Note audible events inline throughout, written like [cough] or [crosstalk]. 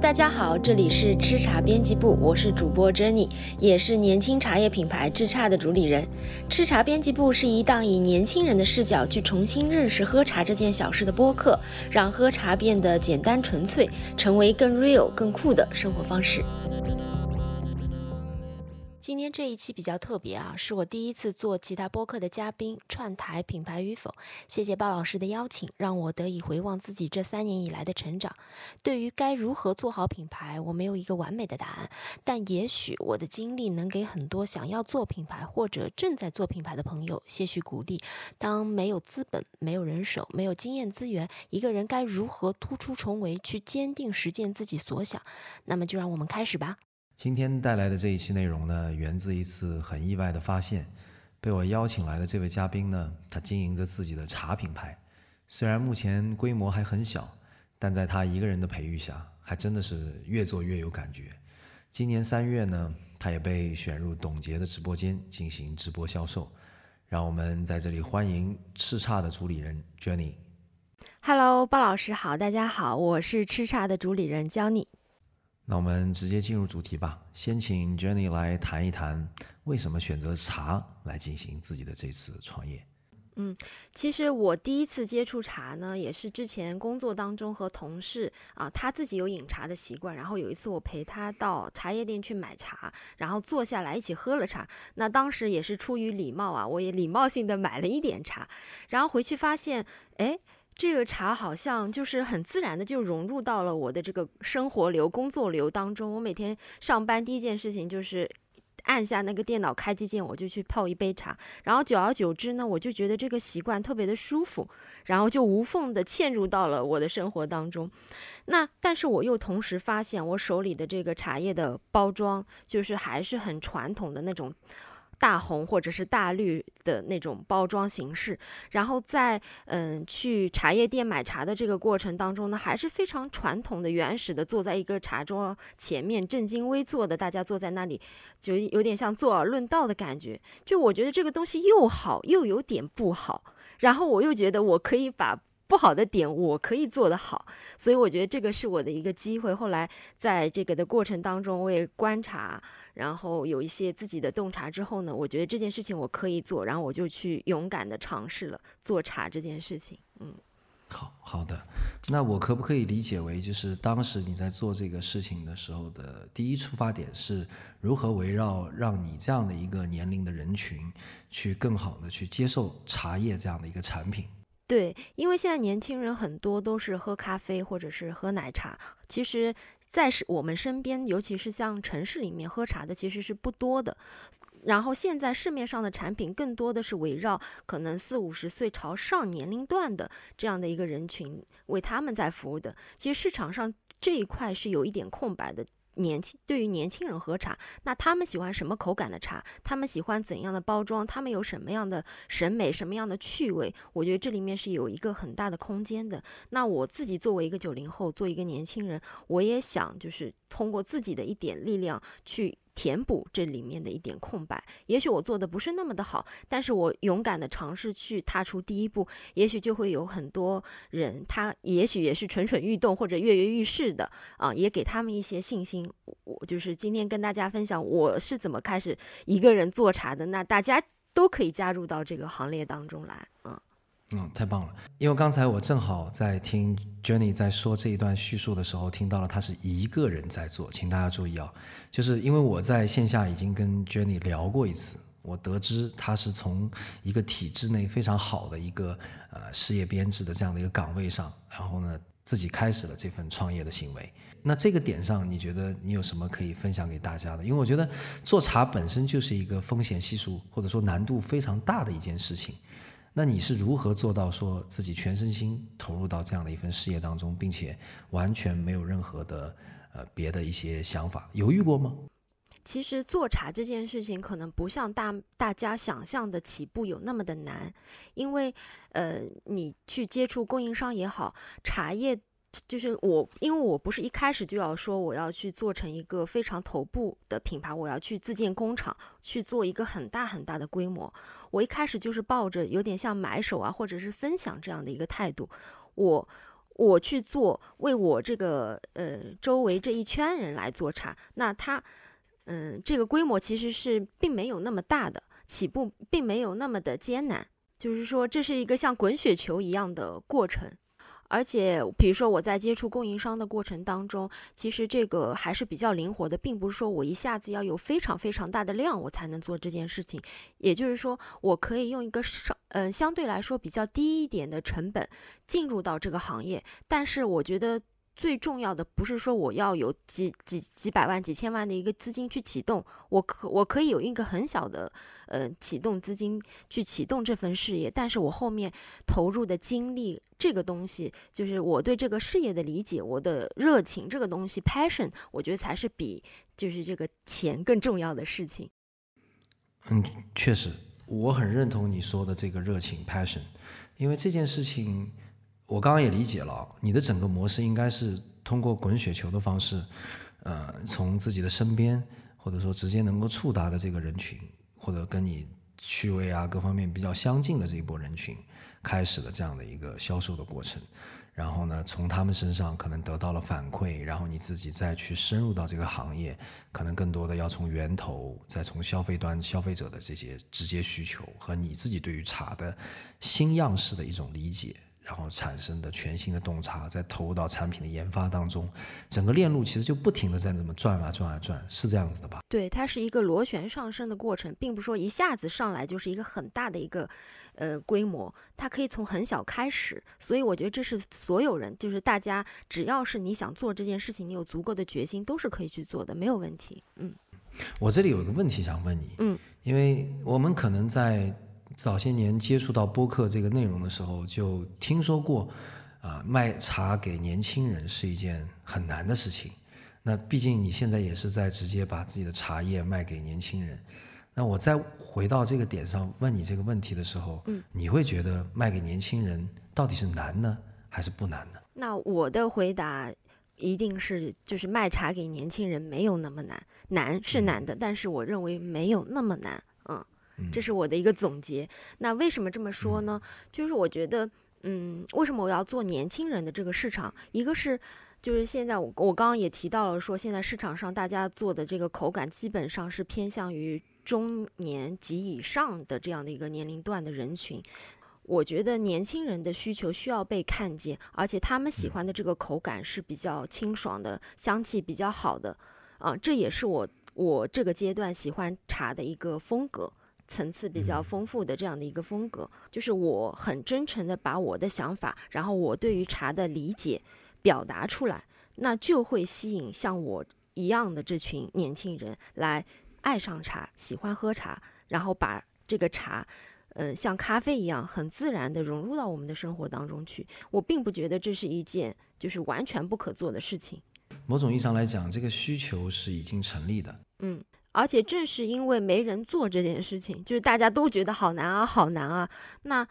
大家好，这里是吃茶编辑部，我是主播 Jenny，也是年轻茶叶品牌智茶的主理人。吃茶编辑部是一档以年轻人的视角去重新认识喝茶这件小事的播客，让喝茶变得简单纯粹，成为更 real、更酷的生活方式。今天这一期比较特别啊，是我第一次做其他播客的嘉宾，串台品牌与否。谢谢鲍老师的邀请，让我得以回望自己这三年以来的成长。对于该如何做好品牌，我没有一个完美的答案，但也许我的经历能给很多想要做品牌或者正在做品牌的朋友些许鼓励。当没有资本、没有人手、没有经验资源，一个人该如何突出重围，去坚定实践自己所想？那么就让我们开始吧。今天带来的这一期内容呢，源自一次很意外的发现。被我邀请来的这位嘉宾呢，他经营着自己的茶品牌，虽然目前规模还很小，但在他一个人的培育下，还真的是越做越有感觉。今年三月呢，他也被选入董洁的直播间进行直播销售。让我们在这里欢迎叱咤的主理人 Jenny。Hello，鲍老师好，大家好，我是叱咤的主理人 Jenny。那我们直接进入主题吧。先请 Jenny 来谈一谈，为什么选择茶来进行自己的这次创业？嗯，其实我第一次接触茶呢，也是之前工作当中和同事啊，他自己有饮茶的习惯，然后有一次我陪他到茶叶店去买茶，然后坐下来一起喝了茶。那当时也是出于礼貌啊，我也礼貌性的买了一点茶，然后回去发现，哎。这个茶好像就是很自然的就融入到了我的这个生活流、工作流当中。我每天上班第一件事情就是按下那个电脑开机键，我就去泡一杯茶。然后久而久之呢，我就觉得这个习惯特别的舒服，然后就无缝的嵌入到了我的生活当中。那但是我又同时发现，我手里的这个茶叶的包装就是还是很传统的那种。大红或者是大绿的那种包装形式，然后在嗯去茶叶店买茶的这个过程当中呢，还是非常传统的、原始的，坐在一个茶桌前面正襟危坐的，大家坐在那里，就有点像坐而论道的感觉。就我觉得这个东西又好又有点不好，然后我又觉得我可以把。不好的点我可以做得好，所以我觉得这个是我的一个机会。后来在这个的过程当中，我也观察，然后有一些自己的洞察之后呢，我觉得这件事情我可以做，然后我就去勇敢的尝试了做茶这件事情。嗯，好好的，那我可不可以理解为，就是当时你在做这个事情的时候的第一出发点是如何围绕让你这样的一个年龄的人群，去更好的去接受茶叶这样的一个产品？对，因为现在年轻人很多都是喝咖啡或者是喝奶茶，其实，在是我们身边，尤其是像城市里面喝茶的其实是不多的。然后现在市面上的产品更多的是围绕可能四五十岁朝上年龄段的这样的一个人群为他们在服务的。其实市场上这一块是有一点空白的。年轻对于年轻人喝茶，那他们喜欢什么口感的茶？他们喜欢怎样的包装？他们有什么样的审美？什么样的趣味？我觉得这里面是有一个很大的空间的。那我自己作为一个九零后，做一个年轻人，我也想就是通过自己的一点力量去。填补这里面的一点空白，也许我做的不是那么的好，但是我勇敢的尝试去踏出第一步，也许就会有很多人，他也许也是蠢蠢欲动或者跃跃欲试的啊，也给他们一些信心。我就是今天跟大家分享我是怎么开始一个人做茶的，那大家都可以加入到这个行列当中来，嗯。嗯，太棒了！因为刚才我正好在听 Jenny 在说这一段叙述的时候，听到了他是一个人在做，请大家注意啊，就是因为我在线下已经跟 Jenny 聊过一次，我得知他是从一个体制内非常好的一个呃事业编制的这样的一个岗位上，然后呢自己开始了这份创业的行为。那这个点上，你觉得你有什么可以分享给大家的？因为我觉得做茶本身就是一个风险系数或者说难度非常大的一件事情。那你是如何做到说自己全身心投入到这样的一份事业当中，并且完全没有任何的呃别的一些想法？犹豫过吗？其实做茶这件事情可能不像大大家想象的起步有那么的难，因为呃你去接触供应商也好，茶叶。就是我，因为我不是一开始就要说我要去做成一个非常头部的品牌，我要去自建工厂，去做一个很大很大的规模。我一开始就是抱着有点像买手啊，或者是分享这样的一个态度。我我去做，为我这个呃周围这一圈人来做茶，那它嗯这个规模其实是并没有那么大的，起步并没有那么的艰难，就是说这是一个像滚雪球一样的过程。而且，比如说我在接触供应商的过程当中，其实这个还是比较灵活的，并不是说我一下子要有非常非常大的量我才能做这件事情。也就是说，我可以用一个稍嗯相对来说比较低一点的成本进入到这个行业，但是我觉得。最重要的不是说我要有几几几百万、几千万的一个资金去启动，我可我可以有一个很小的呃启动资金去启动这份事业，但是我后面投入的精力这个东西，就是我对这个事业的理解，我的热情这个东西 passion，我觉得才是比就是这个钱更重要的事情。嗯，确实，我很认同你说的这个热情 passion，因为这件事情。我刚刚也理解了，你的整个模式应该是通过滚雪球的方式，呃，从自己的身边，或者说直接能够触达的这个人群，或者跟你趣味啊各方面比较相近的这一波人群，开始的这样的一个销售的过程。然后呢，从他们身上可能得到了反馈，然后你自己再去深入到这个行业，可能更多的要从源头，再从消费端消费者的这些直接需求和你自己对于茶的新样式的一种理解。然后产生的全新的洞察，再投入到产品的研发当中，整个链路其实就不停的在那么转啊转啊转，是这样子的吧？对，它是一个螺旋上升的过程，并不是说一下子上来就是一个很大的一个呃规模，它可以从很小开始。所以我觉得这是所有人，就是大家只要是你想做这件事情，你有足够的决心，都是可以去做的，没有问题。嗯，我这里有一个问题想问你，嗯，因为我们可能在。早些年接触到播客这个内容的时候，就听说过，啊，卖茶给年轻人是一件很难的事情。那毕竟你现在也是在直接把自己的茶叶卖给年轻人。那我再回到这个点上问你这个问题的时候，嗯，你会觉得卖给年轻人到底是难呢，还是不难呢？那我的回答一定是，就是卖茶给年轻人没有那么难，难是难的，但是我认为没有那么难。这是我的一个总结。那为什么这么说呢？就是我觉得，嗯，为什么我要做年轻人的这个市场？一个是，就是现在我我刚刚也提到了，说现在市场上大家做的这个口感基本上是偏向于中年及以上的这样的一个年龄段的人群。我觉得年轻人的需求需要被看见，而且他们喜欢的这个口感是比较清爽的，香气比较好的。啊，这也是我我这个阶段喜欢茶的一个风格。层次比较丰富的这样的一个风格，就是我很真诚的把我的想法，然后我对于茶的理解表达出来，那就会吸引像我一样的这群年轻人来爱上茶，喜欢喝茶，然后把这个茶，嗯，像咖啡一样很自然的融入到我们的生活当中去。我并不觉得这是一件就是完全不可做的事情。某种意义上来讲，这个需求是已经成立的。嗯。而且正是因为没人做这件事情，就是大家都觉得好难啊，好难啊。那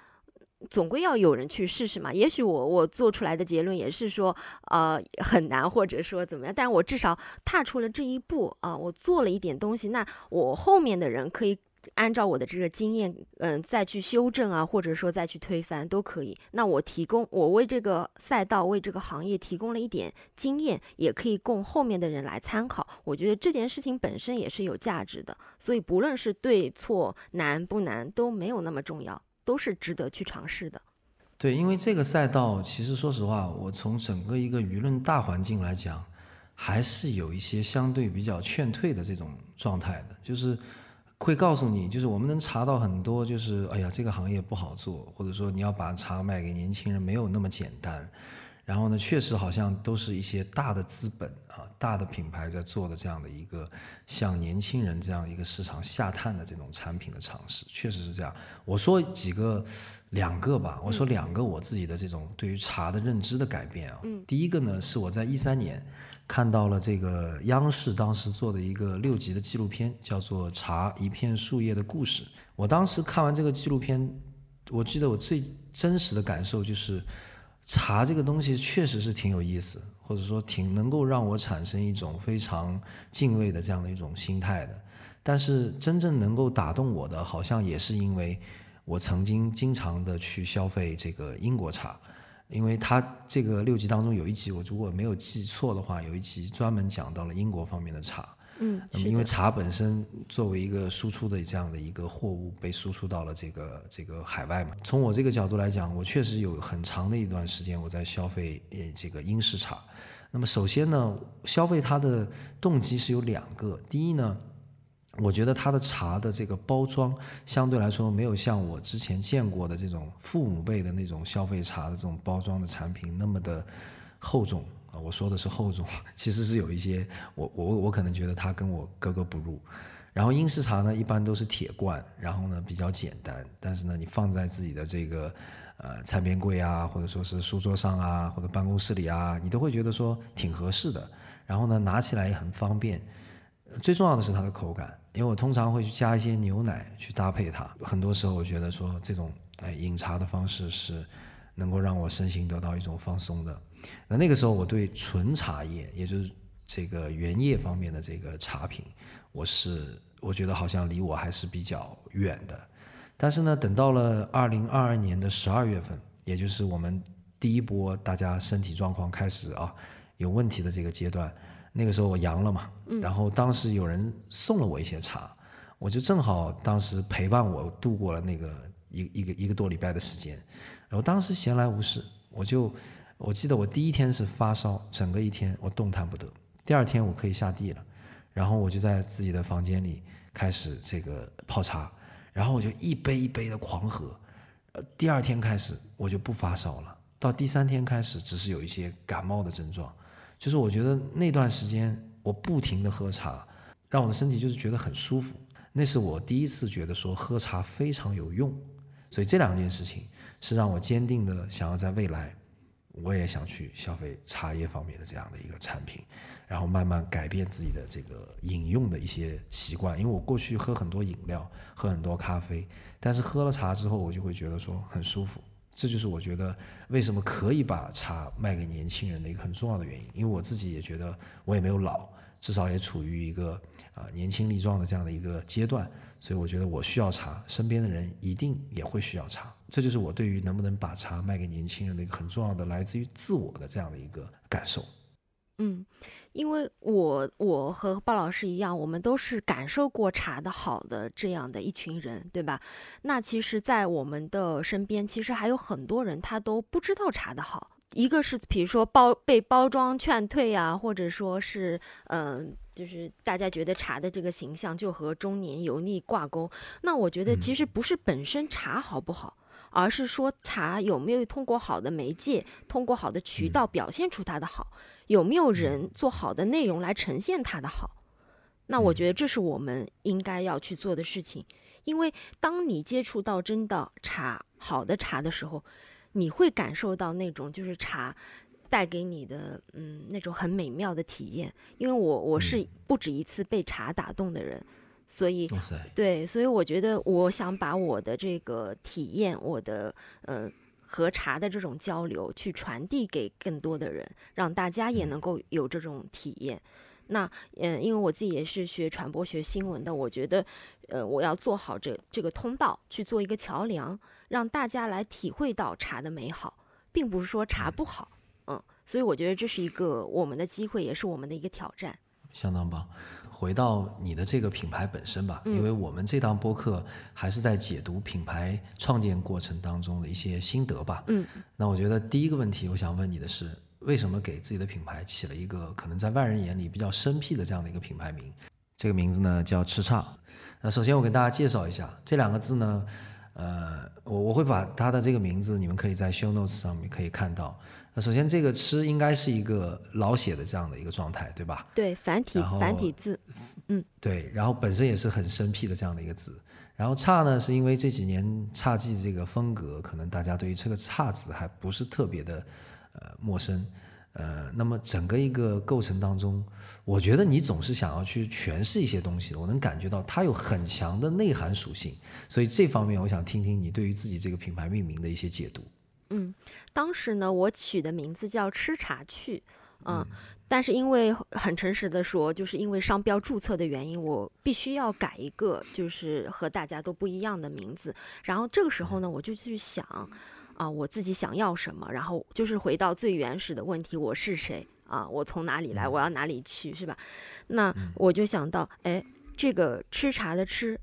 总归要有人去试试嘛。也许我我做出来的结论也是说，呃，很难，或者说怎么样。但我至少踏出了这一步啊，我做了一点东西。那我后面的人可以。按照我的这个经验，嗯，再去修正啊，或者说再去推翻都可以。那我提供，我为这个赛道、为这个行业提供了一点经验，也可以供后面的人来参考。我觉得这件事情本身也是有价值的。所以不论是对错、难不难，都没有那么重要，都是值得去尝试的。对，因为这个赛道，其实说实话，我从整个一个舆论大环境来讲，还是有一些相对比较劝退的这种状态的，就是。会告诉你，就是我们能查到很多，就是哎呀，这个行业不好做，或者说你要把茶卖给年轻人没有那么简单。然后呢，确实好像都是一些大的资本啊、大的品牌在做的这样的一个向年轻人这样一个市场下探的这种产品的尝试，确实是这样。我说几个，两个吧，我说两个我自己的这种对于茶的认知的改变啊。嗯。第一个呢，是我在一三年。看到了这个央视当时做的一个六集的纪录片，叫做《茶一片树叶的故事》。我当时看完这个纪录片，我记得我最真实的感受就是，茶这个东西确实是挺有意思，或者说挺能够让我产生一种非常敬畏的这样的一种心态的。但是真正能够打动我的，好像也是因为我曾经经常的去消费这个英国茶。因为他这个六集当中有一集，我如果没有记错的话，有一集专门讲到了英国方面的茶。嗯，那么因为茶本身作为一个输出的这样的一个货物，被输出到了这个这个海外嘛。从我这个角度来讲，我确实有很长的一段时间我在消费呃这个英式茶。那么首先呢，消费它的动机是有两个，第一呢。我觉得它的茶的这个包装相对来说没有像我之前见过的这种父母辈的那种消费茶的这种包装的产品那么的厚重我说的是厚重，其实是有一些我我我可能觉得它跟我格格不入。然后英式茶呢，一般都是铁罐，然后呢比较简单，但是呢你放在自己的这个呃餐边柜啊，或者说是书桌上啊，或者办公室里啊，你都会觉得说挺合适的。然后呢拿起来也很方便。最重要的是它的口感，因为我通常会去加一些牛奶去搭配它。很多时候我觉得说这种哎饮茶的方式是能够让我身心得到一种放松的。那那个时候我对纯茶叶，也就是这个原叶方面的这个茶品，我是我觉得好像离我还是比较远的。但是呢，等到了二零二二年的十二月份，也就是我们第一波大家身体状况开始啊有问题的这个阶段。那个时候我阳了嘛，然后当时有人送了我一些茶，我就正好当时陪伴我度过了那个一一个一个多礼拜的时间，然后当时闲来无事，我就我记得我第一天是发烧，整个一天我动弹不得，第二天我可以下地了，然后我就在自己的房间里开始这个泡茶，然后我就一杯一杯的狂喝，呃，第二天开始我就不发烧了，到第三天开始只是有一些感冒的症状。就是我觉得那段时间我不停的喝茶，让我的身体就是觉得很舒服。那是我第一次觉得说喝茶非常有用，所以这两件事情是让我坚定的想要在未来，我也想去消费茶叶方面的这样的一个产品，然后慢慢改变自己的这个饮用的一些习惯。因为我过去喝很多饮料，喝很多咖啡，但是喝了茶之后，我就会觉得说很舒服。这就是我觉得为什么可以把茶卖给年轻人的一个很重要的原因，因为我自己也觉得我也没有老，至少也处于一个啊年轻力壮的这样的一个阶段，所以我觉得我需要茶，身边的人一定也会需要茶，这就是我对于能不能把茶卖给年轻人的一个很重要的来自于自我的这样的一个感受。嗯，因为我我和鲍老师一样，我们都是感受过茶的好的这样的一群人，对吧？那其实，在我们的身边，其实还有很多人他都不知道茶的好。一个是比如说包被包装劝退啊，或者说是嗯，就是大家觉得茶的这个形象就和中年油腻挂钩。那我觉得其实不是本身茶好不好，而是说茶有没有通过好的媒介，通过好的渠道表现出它的好。有没有人做好的内容来呈现它的好？那我觉得这是我们应该要去做的事情。因为当你接触到真的茶好的茶的时候，你会感受到那种就是茶带给你的嗯那种很美妙的体验。因为我我是不止一次被茶打动的人，所以对，所以我觉得我想把我的这个体验，我的嗯。和茶的这种交流，去传递给更多的人，让大家也能够有这种体验。那，嗯，因为我自己也是学传播学新闻的，我觉得，呃，我要做好这这个通道，去做一个桥梁，让大家来体会到茶的美好，并不是说茶不好，嗯，所以我觉得这是一个我们的机会，也是我们的一个挑战。相当棒。回到你的这个品牌本身吧，因为我们这档播客还是在解读品牌创建过程当中的一些心得吧。嗯，那我觉得第一个问题，我想问你的是，为什么给自己的品牌起了一个可能在外人眼里比较生僻的这样的一个品牌名？这个名字呢叫“叱咤”。那首先我给大家介绍一下这两个字呢，呃，我我会把它的这个名字，你们可以在 show notes 上面可以看到。那首先，这个“吃”应该是一个老写的这样的一个状态，对吧？对，繁体繁体字，嗯，对。然后本身也是很生僻的这样的一个字。然后“差”呢，是因为这几年侘寂这个风格，可能大家对于这个“差”字还不是特别的呃陌生。呃，那么整个一个构成当中，我觉得你总是想要去诠释一些东西，我能感觉到它有很强的内涵属性。所以这方面，我想听听你对于自己这个品牌命名的一些解读。嗯，当时呢，我取的名字叫“吃茶去”，嗯，但是因为很诚实的说，就是因为商标注册的原因，我必须要改一个，就是和大家都不一样的名字。然后这个时候呢，我就去想，啊，我自己想要什么，然后就是回到最原始的问题，我是谁啊？我从哪里来？我要哪里去？是吧？那我就想到，哎，这个吃茶的吃，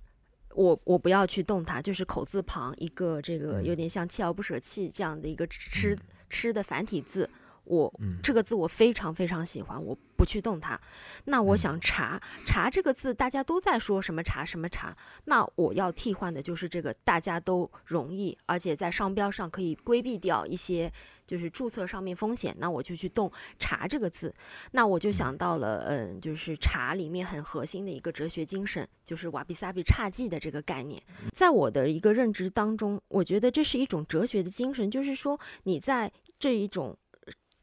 我我不要去动它，就是口字旁一个这个有点像锲而不舍弃这样的一个吃吃的繁体字。我这个字我非常非常喜欢，我不去动它。那我想查查这个字大家都在说什么茶什么茶，那我要替换的就是这个大家都容易，而且在商标上可以规避掉一些就是注册上面风险。那我就去动茶这个字，那我就想到了，嗯，就是茶里面很核心的一个哲学精神，就是瓦比萨比侘寂的这个概念。在我的一个认知当中，我觉得这是一种哲学的精神，就是说你在这一种。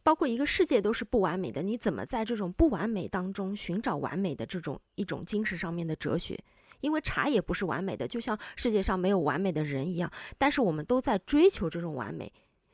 包括一个世界都是不完美的，你怎么在这种不完美当中寻找完美的这种一种精神上面的哲学？因为茶也不是完美的，就像世界上没有完美的人一样，但是我们都在追求这种完美，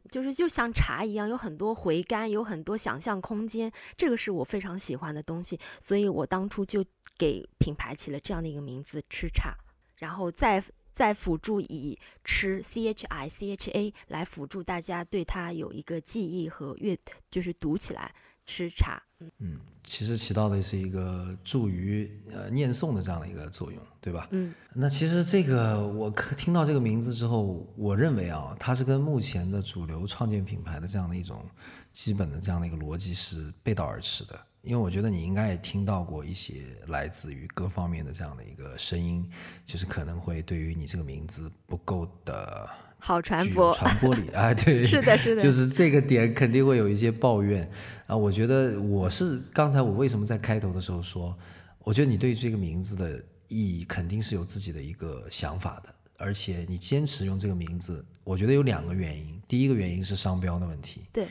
就是就像茶一样，有很多回甘，有很多想象空间，这个是我非常喜欢的东西，所以我当初就给品牌起了这样的一个名字“吃茶”，然后再。再辅助以吃 C H I C H A 来辅助大家对它有一个记忆和阅，就是读起来吃茶。嗯，其实起到的是一个助于呃念诵的这样的一个作用，对吧？嗯，那其实这个我听到这个名字之后，我认为啊，它是跟目前的主流创建品牌的这样的一种基本的这样的一个逻辑是背道而驰的。因为我觉得你应该也听到过一些来自于各方面的这样的一个声音，就是可能会对于你这个名字不够的好传播传播力啊，[laughs] 对，是的，是的，就是这个点肯定会有一些抱怨啊。我觉得我是刚才我为什么在开头的时候说，我觉得你对这个名字的意义肯定是有自己的一个想法的，而且你坚持用这个名字，我觉得有两个原因，第一个原因是商标的问题，对。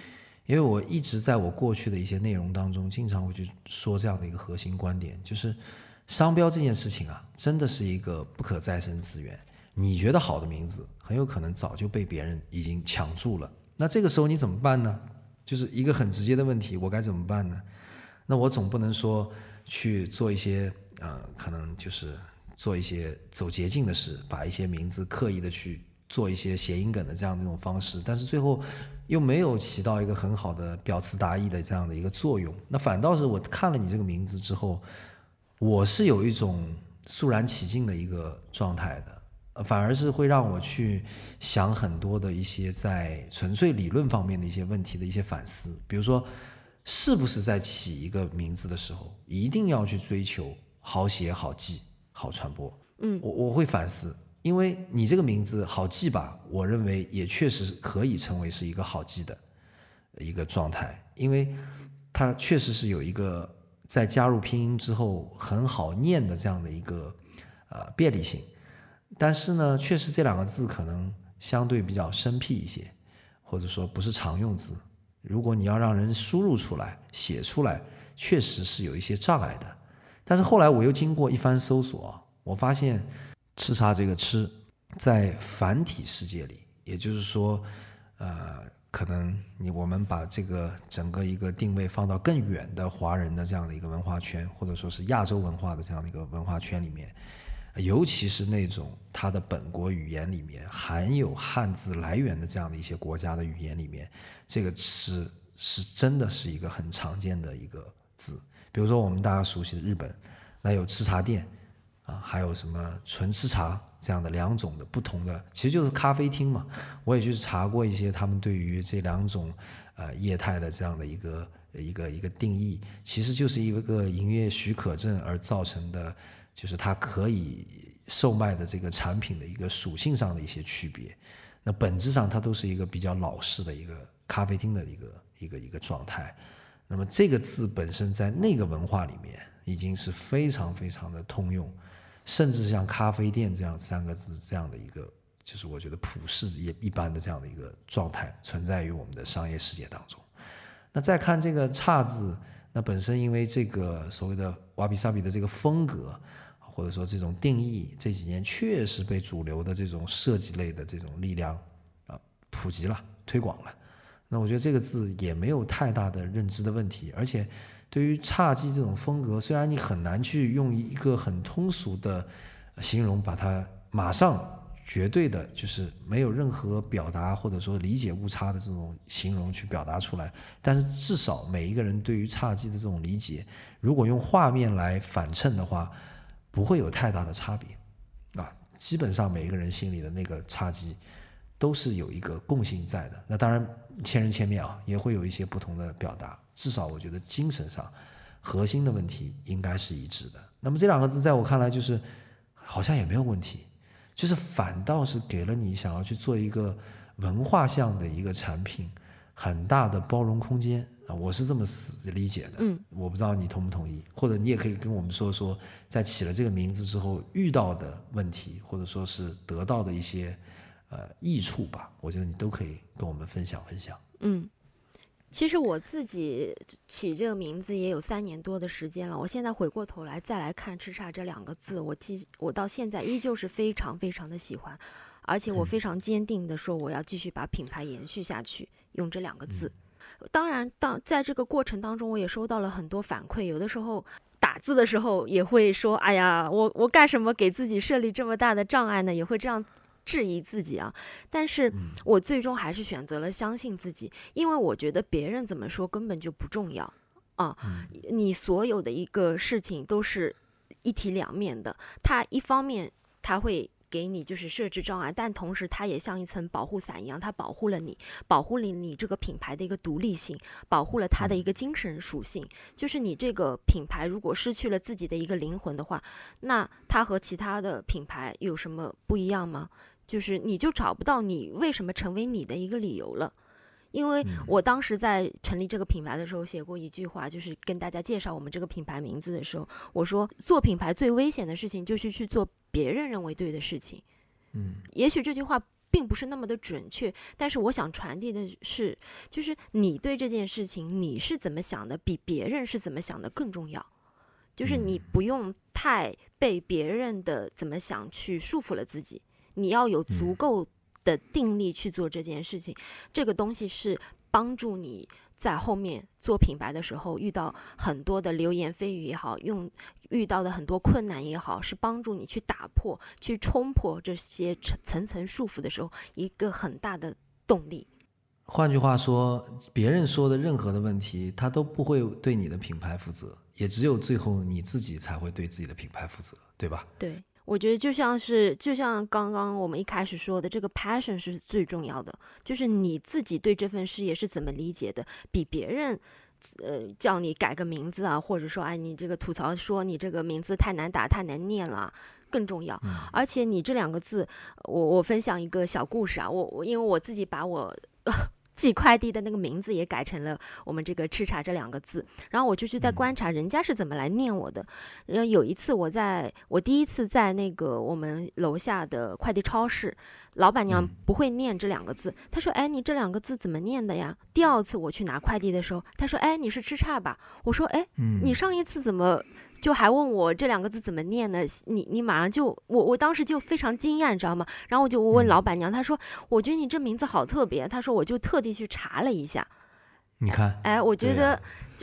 因为我一直在我过去的一些内容当中，经常会去说这样的一个核心观点，就是商标这件事情啊，真的是一个不可再生资源。你觉得好的名字，很有可能早就被别人已经抢住了。那这个时候你怎么办呢？就是一个很直接的问题，我该怎么办呢？那我总不能说去做一些呃，可能就是做一些走捷径的事，把一些名字刻意的去做一些谐音梗的这样的一种方式，但是最后。又没有起到一个很好的表词达意的这样的一个作用，那反倒是我看了你这个名字之后，我是有一种肃然起敬的一个状态的，反而是会让我去想很多的一些在纯粹理论方面的一些问题的一些反思，比如说，是不是在起一个名字的时候，一定要去追求好写、好记、好传播？嗯，我我会反思。因为你这个名字好记吧，我认为也确实可以成为是一个好记的一个状态，因为它确实是有一个在加入拼音之后很好念的这样的一个呃便利性。但是呢，确实这两个字可能相对比较生僻一些，或者说不是常用字。如果你要让人输入出来、写出来，确实是有一些障碍的。但是后来我又经过一番搜索，我发现。吃茶这个吃，在繁体世界里，也就是说，呃，可能你我们把这个整个一个定位放到更远的华人的这样的一个文化圈，或者说是亚洲文化的这样的一个文化圈里面，尤其是那种它的本国语言里面含有汉字来源的这样的一些国家的语言里面，这个吃是真的是一个很常见的一个字。比如说我们大家熟悉的日本，那有吃茶店。啊，还有什么纯吃茶这样的两种的不同的，其实就是咖啡厅嘛。我也去查过一些他们对于这两种呃业态的这样的一个一个一个定义，其实就是一个营业许可证而造成的，就是它可以售卖的这个产品的一个属性上的一些区别。那本质上它都是一个比较老式的一个咖啡厅的一个一个一个状态。那么这个字本身在那个文化里面已经是非常非常的通用。甚至像咖啡店这样三个字这样的一个，就是我觉得普世也一般的这样的一个状态存在于我们的商业世界当中。那再看这个差字，那本身因为这个所谓的瓦比萨比的这个风格，或者说这种定义，这几年确实被主流的这种设计类的这种力量啊普及了、推广了。那我觉得这个字也没有太大的认知的问题，而且。对于侘寂这种风格，虽然你很难去用一个很通俗的形容把它马上绝对的就是没有任何表达或者说理解误差的这种形容去表达出来，但是至少每一个人对于侘寂的这种理解，如果用画面来反衬的话，不会有太大的差别，啊，基本上每一个人心里的那个侘寂都是有一个共性在的。那当然千人千面啊，也会有一些不同的表达，至少我觉得精神上核心的问题应该是一致的。那么这两个字在我看来就是好像也没有问题。就是反倒是给了你想要去做一个文化向的一个产品很大的包容空间啊，我是这么死理解的。嗯，我不知道你同不同意，或者你也可以跟我们说说，在起了这个名字之后遇到的问题，或者说是得到的一些呃益处吧。我觉得你都可以跟我们分享分享。嗯。其实我自己起这个名字也有三年多的时间了。我现在回过头来再来看“叱咤”这两个字，我记我到现在依旧是非常非常的喜欢，而且我非常坚定的说我要继续把品牌延续下去，用这两个字。当然，当在这个过程当中，我也收到了很多反馈，有的时候打字的时候也会说：“哎呀，我我干什么给自己设立这么大的障碍呢？”也会这样。质疑自己啊，但是我最终还是选择了相信自己，因为我觉得别人怎么说根本就不重要啊。你所有的一个事情都是一体两面的，它一方面它会给你就是设置障碍，但同时它也像一层保护伞一样，它保护了你，保护了你这个品牌的一个独立性，保护了它的一个精神属性。就是你这个品牌如果失去了自己的一个灵魂的话，那它和其他的品牌有什么不一样吗？就是你就找不到你为什么成为你的一个理由了，因为我当时在成立这个品牌的时候写过一句话，就是跟大家介绍我们这个品牌名字的时候，我说做品牌最危险的事情就是去做别人认为对的事情。嗯，也许这句话并不是那么的准确，但是我想传递的是，就是你对这件事情你是怎么想的，比别人是怎么想的更重要。就是你不用太被别人的怎么想去束缚了自己。你要有足够的定力去做这件事情，这个东西是帮助你在后面做品牌的时候遇到很多的流言蜚语也好，用遇到的很多困难也好，是帮助你去打破、去冲破这些层层层束缚的时候一个很大的动力。换句话说，别人说的任何的问题，他都不会对你的品牌负责，也只有最后你自己才会对自己的品牌负责，对吧？对。我觉得就像是，就像刚刚我们一开始说的，这个 passion 是最重要的，就是你自己对这份事业是怎么理解的，比别人，呃，叫你改个名字啊，或者说，哎，你这个吐槽说你这个名字太难打、太难念了，更重要。而且你这两个字，我我分享一个小故事啊，我我因为我自己把我。寄快递的那个名字也改成了我们这个“吃茶”这两个字，然后我就去在观察人家是怎么来念我的。然后有一次，我在我第一次在那个我们楼下的快递超市。老板娘不会念这两个字，她说：“哎，你这两个字怎么念的呀？”第二次我去拿快递的时候，她说：“哎，你是吃差吧？”我说：“哎，你上一次怎么就还问我这两个字怎么念呢？你你马上就我我当时就非常惊讶，你知道吗？然后我就问老板娘，她说：“我觉得你这名字好特别。”她说：“我就特地去查了一下。”你看，哎，我觉得，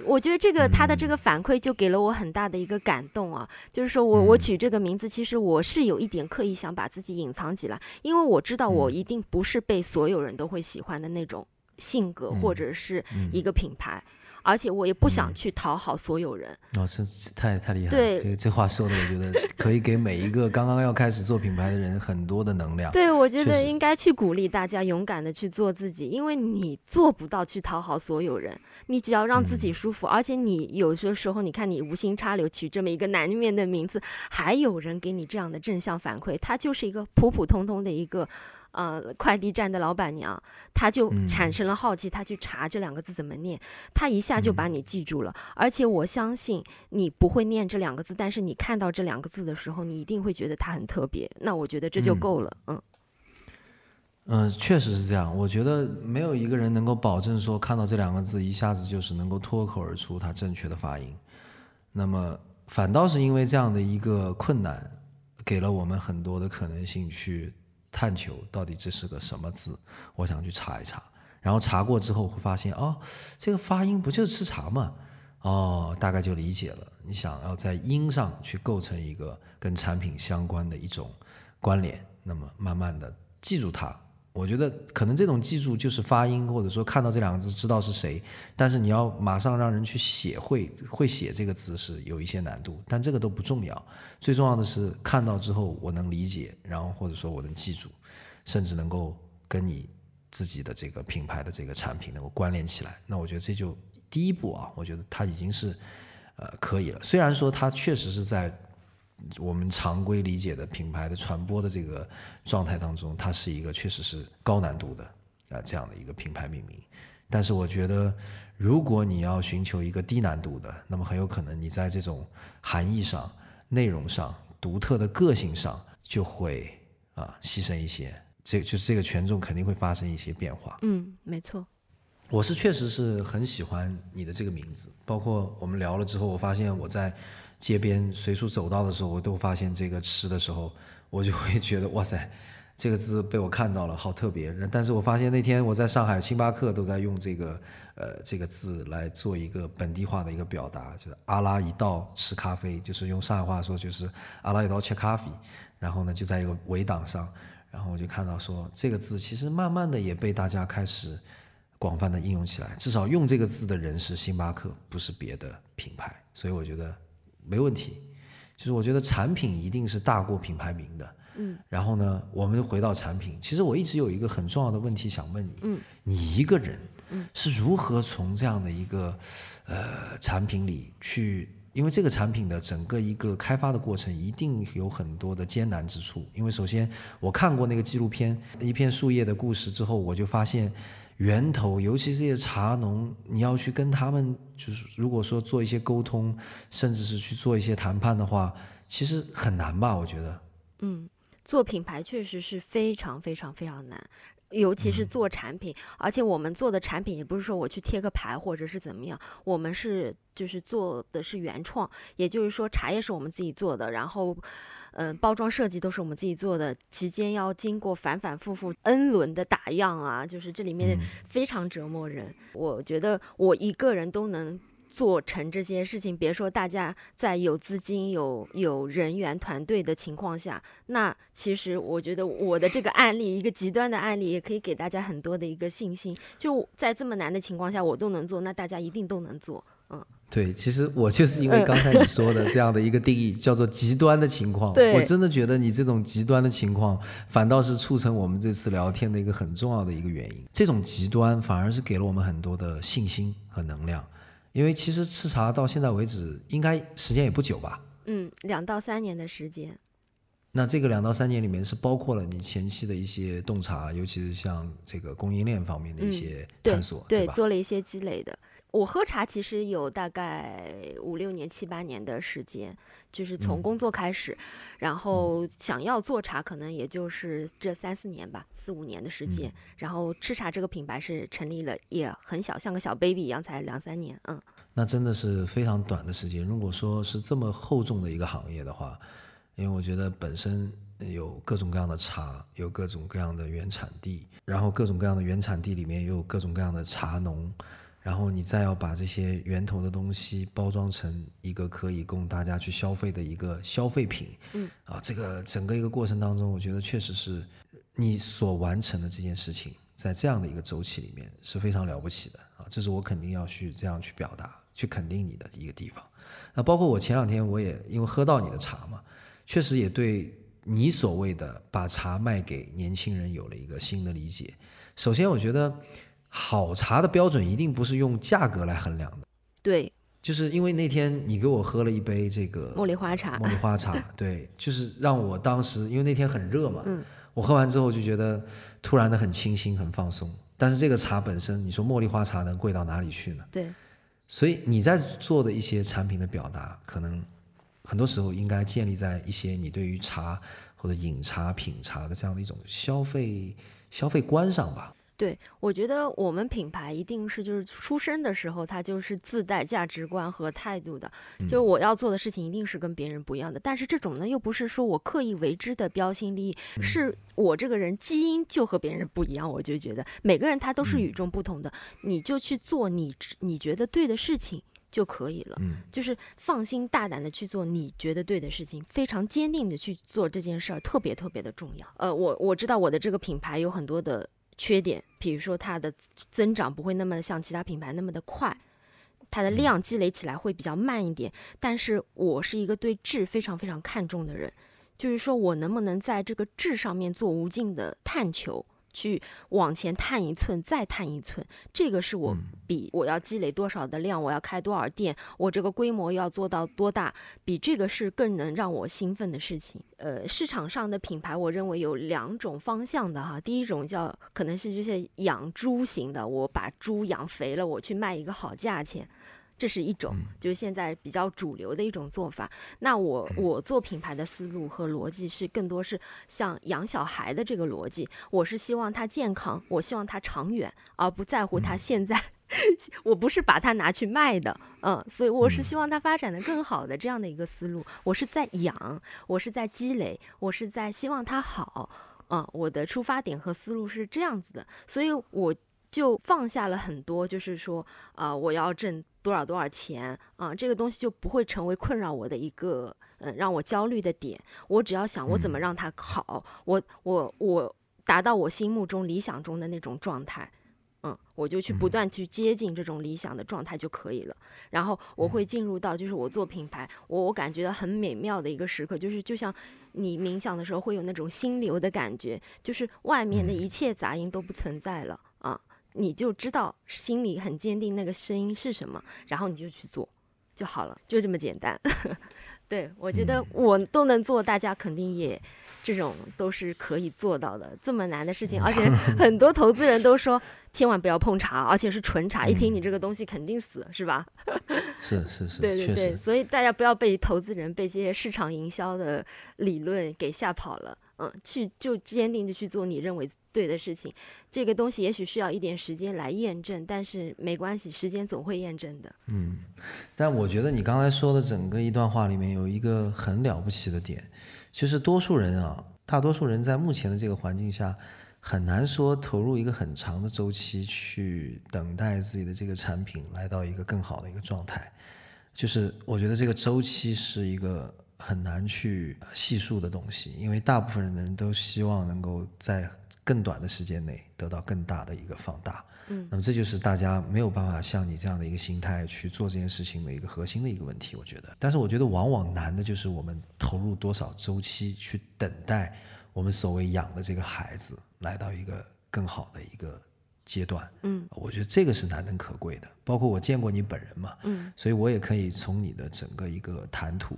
我觉得这个他的这个反馈就给了我很大的一个感动啊。就是说我我取这个名字，其实我是有一点刻意想把自己隐藏起来，因为我知道我一定不是被所有人都会喜欢的那种性格或者是一个品牌。而且我也不想去讨好所有人。哦，是太太厉害了。对，这这话说的，我觉得可以给每一个刚刚要开始做品牌的人很多的能量。[laughs] 对，我觉得应该去鼓励大家勇敢的去做自己，因为你做不到去讨好所有人，你只要让自己舒服。而且你有些时候，你看你无心插柳取这么一个难念的名字，还有人给你这样的正向反馈，它就是一个普普通通的一个。呃，快递站的老板娘，她就产生了好奇，她去查这两个字怎么念，她一下就把你记住了。而且我相信你不会念这两个字，但是你看到这两个字的时候，你一定会觉得它很特别。那我觉得这就够了。嗯，嗯，确实是这样。我觉得没有一个人能够保证说看到这两个字一下子就是能够脱口而出它正确的发音。那么反倒是因为这样的一个困难，给了我们很多的可能性去。探求到底这是个什么字，我想去查一查。然后查过之后会发现，哦，这个发音不就是吃茶吗？哦，大概就理解了。你想要在音上去构成一个跟产品相关的一种关联，那么慢慢的记住它。我觉得可能这种记住就是发音，或者说看到这两个字知道是谁，但是你要马上让人去写会会写这个字是有一些难度，但这个都不重要，最重要的是看到之后我能理解，然后或者说我能记住，甚至能够跟你自己的这个品牌的这个产品能够关联起来，那我觉得这就第一步啊，我觉得它已经是呃可以了。虽然说它确实是在。我们常规理解的品牌的传播的这个状态当中，它是一个确实是高难度的啊这样的一个品牌命名。但是我觉得，如果你要寻求一个低难度的，那么很有可能你在这种含义上、内容上、独特的个性上就会啊牺牲一些。这就是这个权重肯定会发生一些变化。嗯，没错。我是确实是很喜欢你的这个名字，包括我们聊了之后，我发现我在。街边随处走到的时候，我都发现这个吃的时候，我就会觉得哇塞，这个字被我看到了，好特别。但是我发现那天我在上海星巴克都在用这个呃这个字来做一个本地化的一个表达，就是阿拉一道吃咖啡，就是用上海话说就是阿拉一道吃咖啡。然后呢就在一个围挡上，然后我就看到说这个字其实慢慢的也被大家开始广泛的应用起来，至少用这个字的人是星巴克，不是别的品牌。所以我觉得。没问题，就是我觉得产品一定是大过品牌名的。嗯，然后呢，我们回到产品，其实我一直有一个很重要的问题想问你。嗯，你一个人是如何从这样的一个呃产品里去？因为这个产品的整个一个开发的过程一定有很多的艰难之处。因为首先我看过那个纪录片《一片树叶的故事》之后，我就发现。源头，尤其这些茶农，你要去跟他们，就是如果说做一些沟通，甚至是去做一些谈判的话，其实很难吧？我觉得。嗯，做品牌确实是非常非常非常难。尤其是做产品，而且我们做的产品也不是说我去贴个牌或者是怎么样，我们是就是做的是原创，也就是说茶叶是我们自己做的，然后，嗯，包装设计都是我们自己做的，期间要经过反反复复 N 轮的打样啊，就是这里面非常折磨人。我觉得我一个人都能。做成这些事情，别说大家在有资金、有有人员团队的情况下，那其实我觉得我的这个案例，一个极端的案例，也可以给大家很多的一个信心。就在这么难的情况下，我都能做，那大家一定都能做。嗯，对，其实我就是因为刚才你说的这样的一个定义，叫做极端的情况。我真的觉得你这种极端的情况，反倒是促成我们这次聊天的一个很重要的一个原因。这种极端反而是给了我们很多的信心和能量。因为其实吃茶到现在为止，应该时间也不久吧？嗯，两到三年的时间。那这个两到三年里面是包括了你前期的一些洞察，尤其是像这个供应链方面的一些探索，对吧？做了一些积累的。我喝茶其实有大概五六年、七八年的时间，就是从工作开始，然后想要做茶，可能也就是这三四年吧，四五年的时间。然后吃茶这个品牌是成立了，也很小，像个小 baby 一样，才两三年。嗯，那真的是非常短的时间。如果说是这么厚重的一个行业的话，因为我觉得本身有各种各样的茶，有各种各样的原产地，然后各种各样的原产地里面又有各种各样的茶农。然后你再要把这些源头的东西包装成一个可以供大家去消费的一个消费品，嗯，啊，这个整个一个过程当中，我觉得确实是你所完成的这件事情，在这样的一个周期里面是非常了不起的啊，这是我肯定要去这样去表达、去肯定你的一个地方。那包括我前两天我也因为喝到你的茶嘛，确实也对你所谓的把茶卖给年轻人有了一个新的理解。首先，我觉得。好茶的标准一定不是用价格来衡量的，对，就是因为那天你给我喝了一杯这个茉莉花茶，茉莉花茶，对，[laughs] 就是让我当时因为那天很热嘛，嗯，我喝完之后就觉得突然的很清新、很放松。但是这个茶本身，你说茉莉花茶能贵到哪里去呢？对，所以你在做的一些产品的表达，可能很多时候应该建立在一些你对于茶或者饮茶、品茶的这样的一种消费消费观上吧。对，我觉得我们品牌一定是就是出生的时候，它就是自带价值观和态度的。就是我要做的事情一定是跟别人不一样的。但是这种呢，又不是说我刻意为之的标新立异，是我这个人基因就和别人不一样。我就觉得每个人他都是与众不同的，你就去做你你觉得对的事情就可以了。嗯，就是放心大胆的去做你觉得对的事情，非常坚定的去做这件事儿，特别特别的重要。呃，我我知道我的这个品牌有很多的缺点，比如说它的增长不会那么像其他品牌那么的快。它的量积累起来会比较慢一点，但是我是一个对质非常非常看重的人，就是说我能不能在这个质上面做无尽的探求。去往前探一寸，再探一寸，这个是我比我要积累多少的量，我要开多少店，我这个规模要做到多大，比这个是更能让我兴奋的事情。呃，市场上的品牌，我认为有两种方向的哈，第一种叫可能是就是养猪型的，我把猪养肥了，我去卖一个好价钱。这是一种，就是现在比较主流的一种做法。那我我做品牌的思路和逻辑是更多是像养小孩的这个逻辑。我是希望他健康，我希望他长远，而不在乎他现在。[laughs] 我不是把它拿去卖的，嗯，所以我是希望它发展的更好的这样的一个思路。我是在养，我是在积累，我是在希望它好，嗯，我的出发点和思路是这样子的，所以我就放下了很多，就是说，啊，我要挣。多少多少钱啊？这个东西就不会成为困扰我的一个嗯让我焦虑的点。我只要想我怎么让它好，我我我达到我心目中理想中的那种状态，嗯，我就去不断去接近这种理想的状态就可以了。然后我会进入到就是我做品牌，我我感觉到很美妙的一个时刻，就是就像你冥想的时候会有那种心流的感觉，就是外面的一切杂音都不存在了啊。你就知道心里很坚定那个声音是什么，然后你就去做就好了，就这么简单。[laughs] 对我觉得我都能做，大家肯定也这种都是可以做到的。这么难的事情，而且很多投资人都说千万不要碰茶，而且是纯茶，一听你这个东西肯定死，是吧？[laughs] 是是是，对对对，所以大家不要被投资人被这些市场营销的理论给吓跑了。嗯，去就坚定的去做你认为对的事情，这个东西也许需要一点时间来验证，但是没关系，时间总会验证的。嗯，但我觉得你刚才说的整个一段话里面有一个很了不起的点，就是多数人啊，大多数人在目前的这个环境下，很难说投入一个很长的周期去等待自己的这个产品来到一个更好的一个状态，就是我觉得这个周期是一个。很难去细数的东西，因为大部分人的人都希望能够在更短的时间内得到更大的一个放大。嗯，那么这就是大家没有办法像你这样的一个心态去做这件事情的一个核心的一个问题，我觉得。但是我觉得往往难的就是我们投入多少周期去等待我们所谓养的这个孩子来到一个更好的一个阶段。嗯，我觉得这个是难能可贵的。包括我见过你本人嘛，嗯，所以我也可以从你的整个一个谈吐。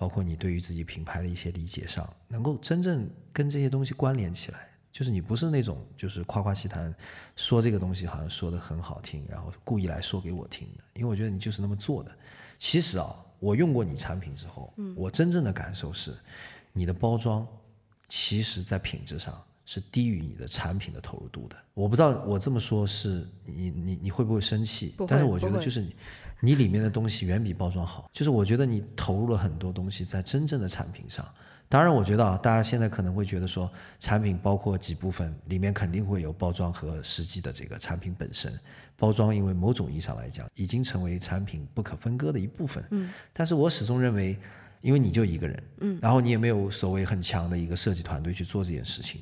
包括你对于自己品牌的一些理解上，能够真正跟这些东西关联起来，就是你不是那种就是夸夸其谈，说这个东西好像说的很好听，然后故意来说给我听的。因为我觉得你就是那么做的。其实啊，我用过你产品之后，我真正的感受是，你的包装，其实在品质上是低于你的产品的投入度的。我不知道我这么说是你你你会不会生气？但是我觉得就是你。你里面的东西远比包装好，就是我觉得你投入了很多东西在真正的产品上。当然，我觉得啊，大家现在可能会觉得说，产品包括几部分，里面肯定会有包装和实际的这个产品本身。包装因为某种意义上来讲，已经成为产品不可分割的一部分。嗯。但是我始终认为，因为你就一个人，嗯，然后你也没有所谓很强的一个设计团队去做这件事情，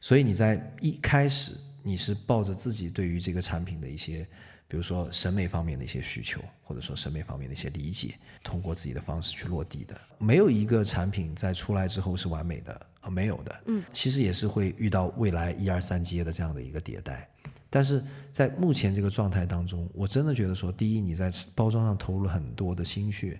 所以你在一开始你是抱着自己对于这个产品的一些。比如说审美方面的一些需求，或者说审美方面的一些理解，通过自己的方式去落地的。没有一个产品在出来之后是完美的啊，没有的。嗯，其实也是会遇到未来一二三阶的这样的一个迭代。但是在目前这个状态当中，我真的觉得说，第一，你在包装上投入了很多的心血，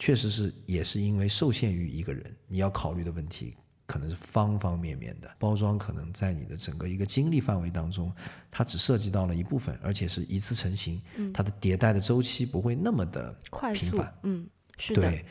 确实是也是因为受限于一个人，你要考虑的问题。可能是方方面面的包装，可能在你的整个一个精力范围当中，它只涉及到了一部分，而且是一次成型，它的迭代的周期不会那么的频繁，嗯，是的。对，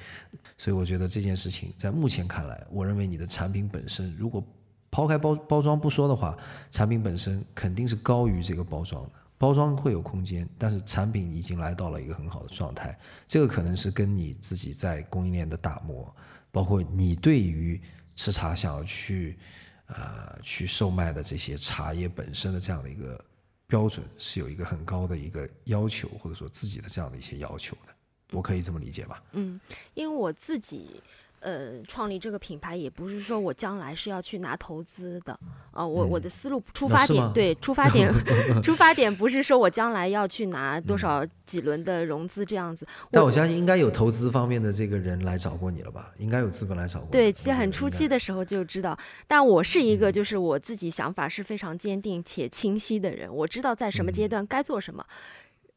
所以我觉得这件事情在目前看来，我认为你的产品本身，如果抛开包包装不说的话，产品本身肯定是高于这个包装的。包装会有空间，但是产品已经来到了一个很好的状态。这个可能是跟你自己在供应链的打磨，包括你对于。吃茶想要去，呃，去售卖的这些茶叶本身的这样的一个标准，是有一个很高的一个要求，或者说自己的这样的一些要求的。我可以这么理解吧？嗯，因为我自己。呃，创立这个品牌也不是说我将来是要去拿投资的，呃，我我的思路出发点对出发点出发点不是说我将来要去拿多少几轮的融资这样子。但我相信应该有投资方面的这个人来找过你了吧？应该有资本来找过。对，其实很初期的时候就知道，但我是一个就是我自己想法是非常坚定且清晰的人，我知道在什么阶段该做什么。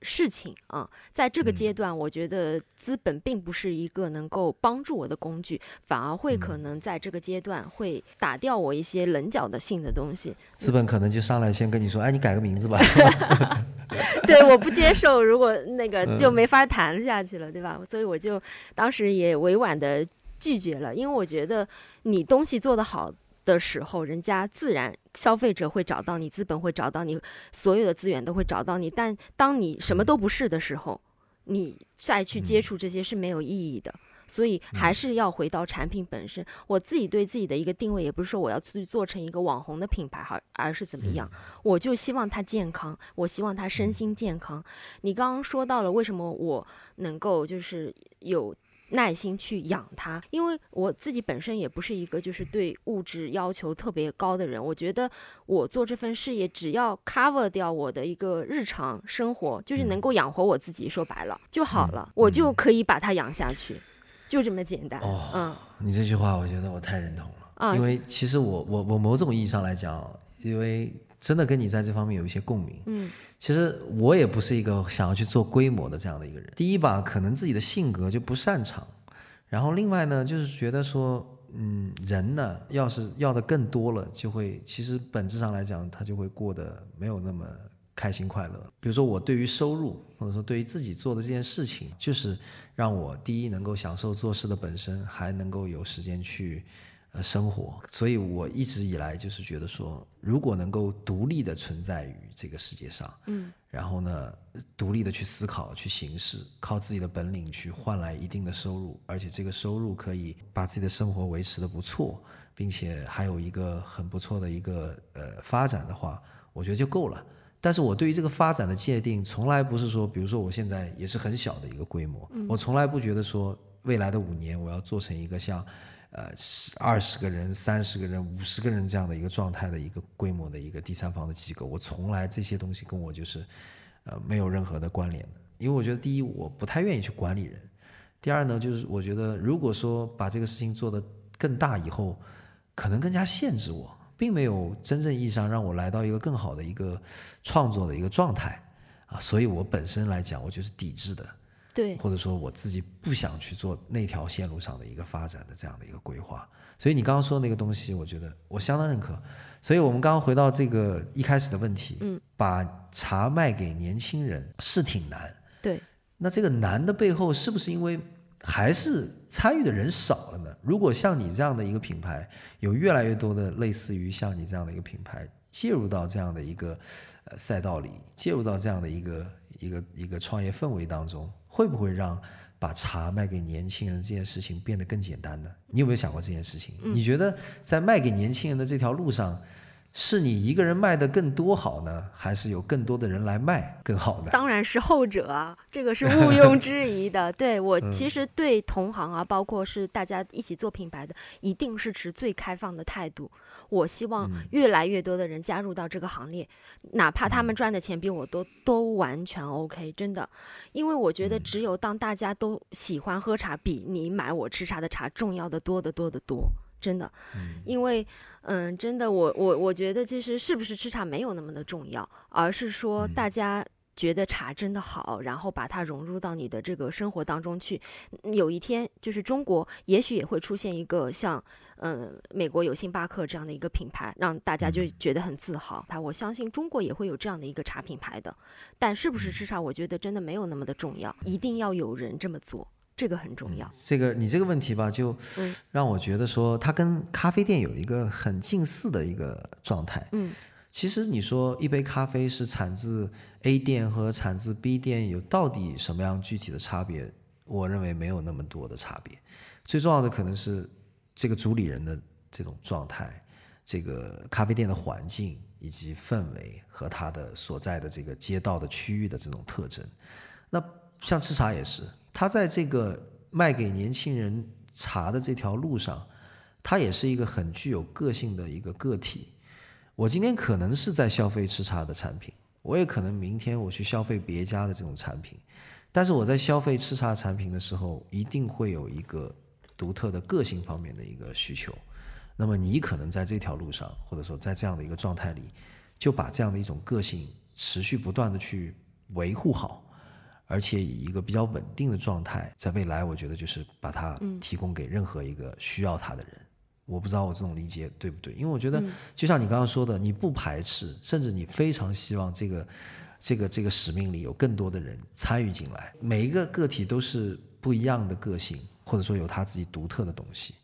事情啊，在这个阶段，我觉得资本并不是一个能够帮助我的工具，反而会可能在这个阶段会打掉我一些棱角的性的东西。资本可能就上来先跟你说：“哎，你改个名字吧。[laughs] [laughs] ”对，我不接受，如果那个就没法谈下去了，对吧？所以我就当时也委婉的拒绝了，因为我觉得你东西做得好。的时候，人家自然消费者会找到你，资本会找到你，所有的资源都会找到你。但当你什么都不是的时候，你再去接触这些是没有意义的。所以还是要回到产品本身。我自己对自己的一个定位，也不是说我要去做成一个网红的品牌，而而是怎么样？我就希望他健康，我希望他身心健康。你刚刚说到了为什么我能够就是有。耐心去养它，因为我自己本身也不是一个就是对物质要求特别高的人。我觉得我做这份事业，只要 cover 掉我的一个日常生活，就是能够养活我自己，说白了就好了，我就可以把它养下去，就这么简单。哦，嗯，你这句话我觉得我太认同了啊，因为其实我我我某种意义上来讲，因为真的跟你在这方面有一些共鸣。嗯。其实我也不是一个想要去做规模的这样的一个人。第一吧，可能自己的性格就不擅长，然后另外呢，就是觉得说，嗯，人呢，要是要的更多了，就会其实本质上来讲，他就会过得没有那么开心快乐。比如说我对于收入，或者说对于自己做的这件事情，就是让我第一能够享受做事的本身，还能够有时间去。呃，生活，所以我一直以来就是觉得说，如果能够独立的存在于这个世界上，嗯，然后呢，独立的去思考、去行事，靠自己的本领去换来一定的收入，而且这个收入可以把自己的生活维持的不错，并且还有一个很不错的一个呃发展的话，我觉得就够了。但是我对于这个发展的界定，从来不是说，比如说我现在也是很小的一个规模，我从来不觉得说未来的五年我要做成一个像。呃，二十个人、三十个人、五十个人这样的一个状态的一个规模的一个第三方的机构，我从来这些东西跟我就是，呃，没有任何的关联的。因为我觉得，第一，我不太愿意去管理人；第二呢，就是我觉得，如果说把这个事情做得更大以后，可能更加限制我，并没有真正意义上让我来到一个更好的一个创作的一个状态啊。所以我本身来讲，我就是抵制的。对，或者说我自己不想去做那条线路上的一个发展的这样的一个规划，所以你刚刚说的那个东西，我觉得我相当认可。所以我们刚刚回到这个一开始的问题，嗯，把茶卖给年轻人是挺难，对。那这个难的背后是不是因为还是参与的人少了呢？如果像你这样的一个品牌，有越来越多的类似于像你这样的一个品牌介入到这样的一个呃赛道里，介入到这样的一个一个一个创业氛围当中。会不会让把茶卖给年轻人这件事情变得更简单呢？你有没有想过这件事情？你觉得在卖给年轻人的这条路上？是你一个人卖的更多好呢，还是有更多的人来卖更好呢？[laughs] 当然是后者啊，这个是毋庸置疑的。[laughs] 对我其实对同行啊，包括是大家一起做品牌的，一定是持最开放的态度。我希望越来越多的人加入到这个行列，哪怕他们赚的钱比我多，都完全 OK，真的。因为我觉得只有当大家都喜欢喝茶，比你买我吃茶的茶重要的多得多得多。真的，因为，嗯，真的，我我我觉得其实是不是吃茶没有那么的重要，而是说大家觉得茶真的好，然后把它融入到你的这个生活当中去。有一天，就是中国也许也会出现一个像，嗯，美国有星巴克这样的一个品牌，让大家就觉得很自豪。我相信中国也会有这样的一个茶品牌的，但是不是吃茶，我觉得真的没有那么的重要，一定要有人这么做。这个很重要。这个你这个问题吧，就让我觉得说，它跟咖啡店有一个很近似的一个状态。嗯，其实你说一杯咖啡是产自 A 店和产自 B 店有到底什么样具体的差别？我认为没有那么多的差别。最重要的可能是这个主理人的这种状态，这个咖啡店的环境以及氛围和它的所在的这个街道的区域的这种特征。那像吃茶也是。他在这个卖给年轻人茶的这条路上，他也是一个很具有个性的一个个体。我今天可能是在消费吃茶的产品，我也可能明天我去消费别家的这种产品，但是我在消费吃茶产品的时候，一定会有一个独特的个性方面的一个需求。那么你可能在这条路上，或者说在这样的一个状态里，就把这样的一种个性持续不断的去维护好，而且以一个比较稳定的状态，在未来，我觉得就是把它提供给任何一个需要它的人。我不知道我这种理解对不对，因为我觉得就像你刚刚说的，你不排斥，甚至你非常希望这个这个这个使命里有更多的人参与进来，每一个个体都是不一样的个性，或者说有他自己独特的东西。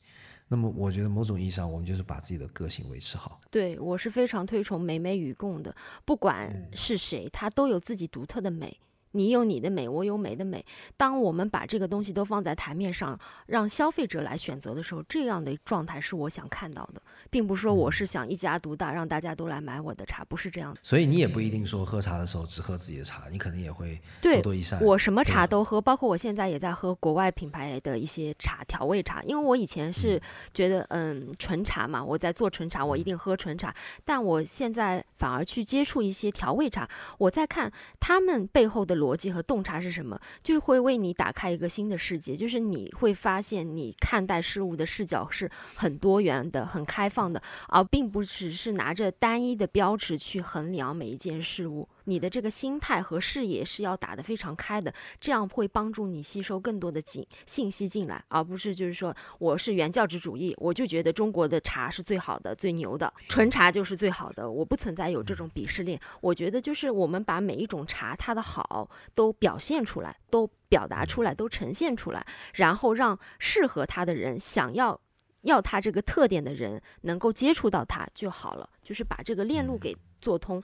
那么，我觉得某种意义上，我们就是把自己的个性维持好。对我是非常推崇美美与共的，不管是谁，他都有自己独特的美。你有你的美，我有美的美。当我们把这个东西都放在台面上，让消费者来选择的时候，这样的状态是我想看到的，并不是说我是想一家独大，让大家都来买我的茶，不是这样的。所以你也不一定说喝茶的时候只喝自己的茶，你可能也会多多益善。我什么茶都喝，包括我现在也在喝国外品牌的一些茶，调味茶。因为我以前是觉得，嗯，纯茶嘛，我在做纯茶，我一定喝纯茶。但我现在反而去接触一些调味茶，我在看他们背后的。逻辑和洞察是什么？就会为你打开一个新的世界，就是你会发现你看待事物的视角是很多元的、很开放的，而并不只是拿着单一的标尺去衡量每一件事物。你的这个心态和视野是要打得非常开的，这样会帮助你吸收更多的信信息进来，而不是就是说我是原教旨主义，我就觉得中国的茶是最好的、最牛的，纯茶就是最好的。我不存在有这种鄙视链，我觉得就是我们把每一种茶它的好都表现出来，都表达出来，都呈现出来，然后让适合它的人、想要要它这个特点的人能够接触到它就好了，就是把这个链路给做通。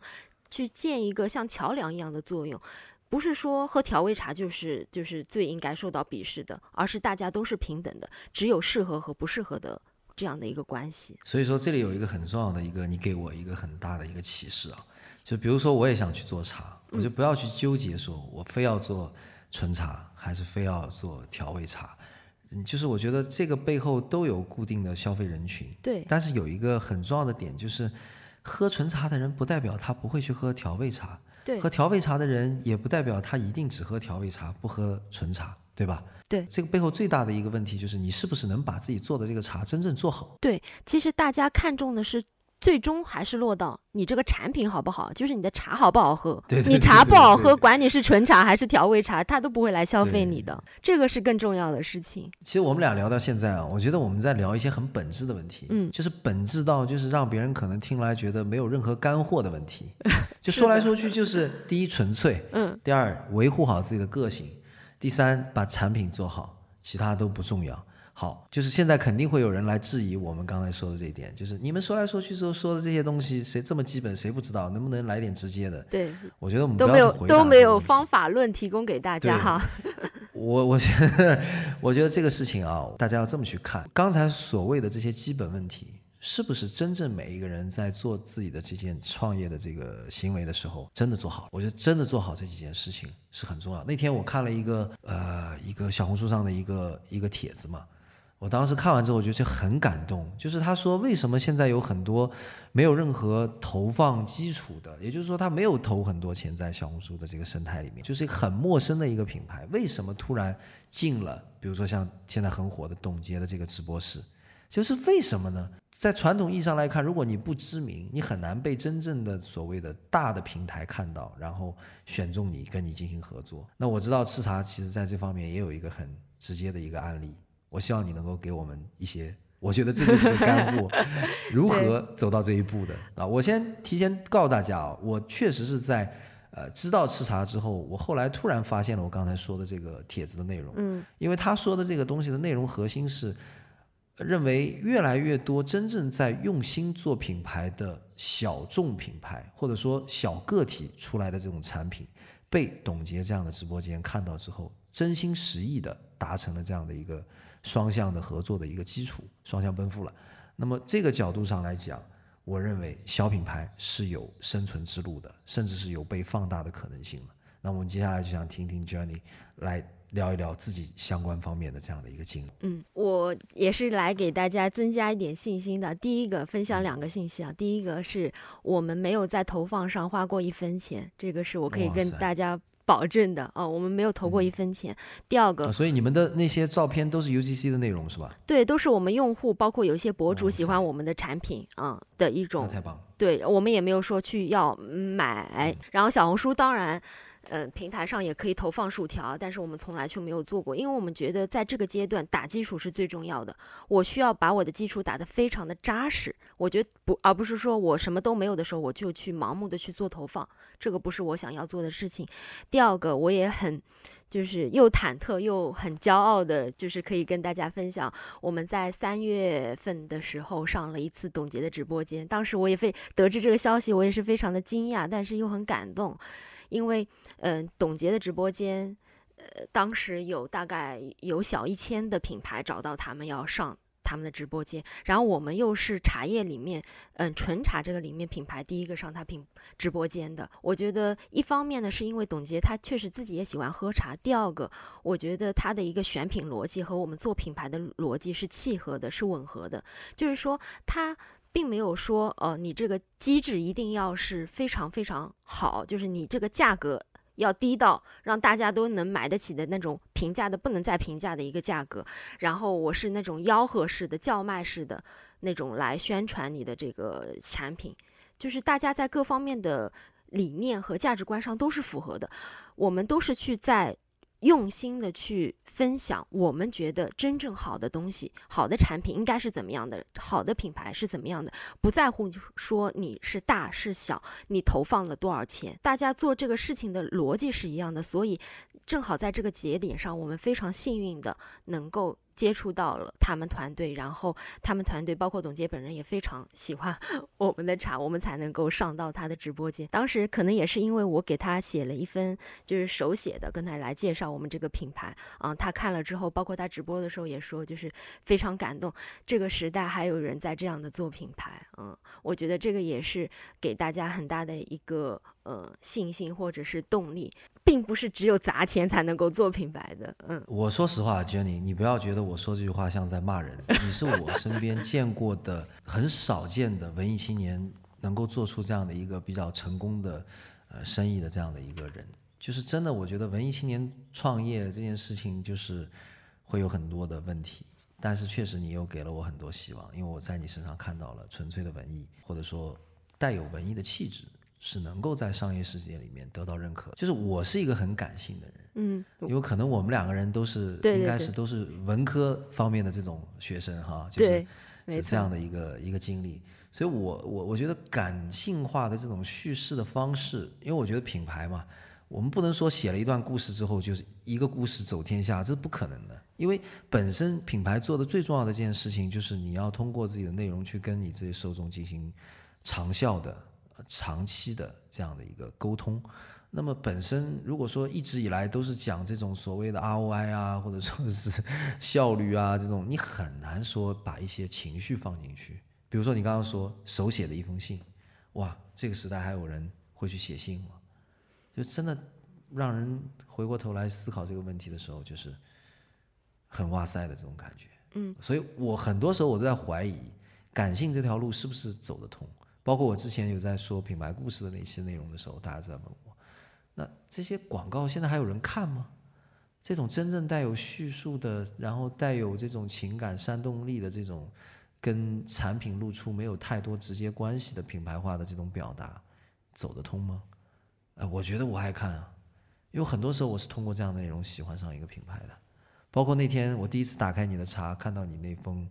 去建一个像桥梁一样的作用，不是说喝调味茶就是就是最应该受到鄙视的，而是大家都是平等的，只有适合和不适合的这样的一个关系。所以说这里有一个很重要的一个，你给我一个很大的一个启示啊，就比如说我也想去做茶，我就不要去纠结说我非要做纯茶还是非要做调味茶，嗯，就是我觉得这个背后都有固定的消费人群，对，但是有一个很重要的点就是。喝纯茶的人不代表他不会去喝调味茶，对，喝调味茶的人也不代表他一定只喝调味茶不喝纯茶，对吧？对，这个背后最大的一个问题就是你是不是能把自己做的这个茶真正做好？对，其实大家看重的是。最终还是落到你这个产品好不好，就是你的茶好不好喝。[laughs] 你茶不好喝，管你是纯茶还是调味茶，他都不会来消费你的。这个是更重要的事情。其实我们俩聊到现在啊，我觉得我们在聊一些很本质的问题，嗯，就是本质到就是让别人可能听来觉得没有任何干货的问题。[laughs] 就说来说去就是 [laughs] 第一纯粹，嗯，第二维护好自己的个性，第三把产品做好，其他都不重要。好，就是现在肯定会有人来质疑我们刚才说的这一点，就是你们说来说去说说的这些东西，谁这么基本，谁不知道？能不能来点直接的？对，我觉得我们都没有都没有方法论提供给大家哈。我我觉得，我觉得这个事情啊，大家要这么去看，刚才所谓的这些基本问题，是不是真正每一个人在做自己的这件创业的这个行为的时候，真的做好？我觉得真的做好这几件事情是很重要。那天我看了一个呃一个小红书上的一个一个帖子嘛。我当时看完之后，我觉得很感动。就是他说，为什么现在有很多没有任何投放基础的，也就是说，他没有投很多钱在小红书的这个生态里面，就是很陌生的一个品牌，为什么突然进了？比如说像现在很火的董洁的这个直播室，就是为什么呢？在传统意义上来看，如果你不知名，你很难被真正的所谓的大的平台看到，然后选中你跟你进行合作。那我知道赤茶其实在这方面也有一个很直接的一个案例。我希望你能够给我们一些，我觉得这就是个干货，[laughs] 如何走到这一步的啊？我先提前告诉大家啊，我确实是在呃知道吃茶之后，我后来突然发现了我刚才说的这个帖子的内容，嗯，因为他说的这个东西的内容核心是认为越来越多真正在用心做品牌的小众品牌或者说小个体出来的这种产品，被董洁这样的直播间看到之后，真心实意的达成了这样的一个。双向的合作的一个基础，双向奔赴了。那么这个角度上来讲，我认为小品牌是有生存之路的，甚至是有被放大的可能性了。那我们接下来就想听听 Jenny 来聊一聊自己相关方面的这样的一个经历。嗯，我也是来给大家增加一点信心的。第一个分享两个信息啊，第一个是我们没有在投放上花过一分钱，这个是我可以跟大家。保证的啊，我们没有投过一分钱。第二个，所以你们的那些照片都是 UGC 的内容是吧？对，都是我们用户，包括有一些博主喜欢我们的产品啊的一种。太棒了。对我们也没有说去要买，然后小红书当然。嗯，平台上也可以投放薯条，但是我们从来就没有做过，因为我们觉得在这个阶段打基础是最重要的。我需要把我的基础打得非常的扎实，我觉得不，而不是说我什么都没有的时候我就去盲目的去做投放，这个不是我想要做的事情。第二个，我也很就是又忐忑又很骄傲的，就是可以跟大家分享，我们在三月份的时候上了一次董洁的直播间，当时我也非得知这个消息，我也是非常的惊讶，但是又很感动。因为，嗯，董洁的直播间，呃，当时有大概有小一千的品牌找到他们要上他们的直播间，然后我们又是茶叶里面，嗯，纯茶这个里面品牌第一个上他品直播间的。我觉得一方面呢，是因为董洁她确实自己也喜欢喝茶；第二个，我觉得她的一个选品逻辑和我们做品牌的逻辑是契合的，是吻合的，就是说她。并没有说，呃，你这个机制一定要是非常非常好，就是你这个价格要低到让大家都能买得起的那种平价的不能再平价的一个价格。然后我是那种吆喝式的、叫卖式的那种来宣传你的这个产品，就是大家在各方面的理念和价值观上都是符合的。我们都是去在。用心的去分享，我们觉得真正好的东西、好的产品应该是怎么样的，好的品牌是怎么样的，不在乎说你是大是小，你投放了多少钱，大家做这个事情的逻辑是一样的，所以正好在这个节点上，我们非常幸运的能够。接触到了他们团队，然后他们团队包括董洁本人也非常喜欢 [laughs] 我们的茶，我们才能够上到他的直播间。当时可能也是因为我给他写了一份就是手写的，跟他来介绍我们这个品牌啊，他看了之后，包括他直播的时候也说，就是非常感动。这个时代还有人在这样的做品牌，嗯，我觉得这个也是给大家很大的一个呃信心或者是动力。并不是只有砸钱才能够做品牌的。嗯，我说实话，Jenny，你不要觉得我说这句话像在骂人。你是我身边见过的很少见的文艺青年，能够做出这样的一个比较成功的呃生意的这样的一个人。就是真的，我觉得文艺青年创业这件事情就是会有很多的问题，但是确实你又给了我很多希望，因为我在你身上看到了纯粹的文艺，或者说带有文艺的气质。是能够在商业世界里面得到认可。就是我是一个很感性的人，嗯，因为可能我们两个人都是应该是都是文科方面的这种学生哈，就是是这样的一个一个经历。所以我我我觉得感性化的这种叙事的方式，因为我觉得品牌嘛，我们不能说写了一段故事之后就是一个故事走天下，这是不可能的。因为本身品牌做的最重要的一件事情，就是你要通过自己的内容去跟你自己受众进行长效的。长期的这样的一个沟通，那么本身如果说一直以来都是讲这种所谓的 ROI 啊，或者说是效率啊这种，你很难说把一些情绪放进去。比如说你刚刚说手写的一封信，哇，这个时代还有人会去写信吗？就真的让人回过头来思考这个问题的时候，就是很哇塞的这种感觉。嗯，所以我很多时候我都在怀疑，感性这条路是不是走得通。包括我之前有在说品牌故事的那些内容的时候，大家在问我，那这些广告现在还有人看吗？这种真正带有叙述的，然后带有这种情感煽动力的这种，跟产品露出没有太多直接关系的品牌化的这种表达，走得通吗？哎，我觉得我爱看啊，因为很多时候我是通过这样的内容喜欢上一个品牌的，包括那天我第一次打开你的茶，看到你那封。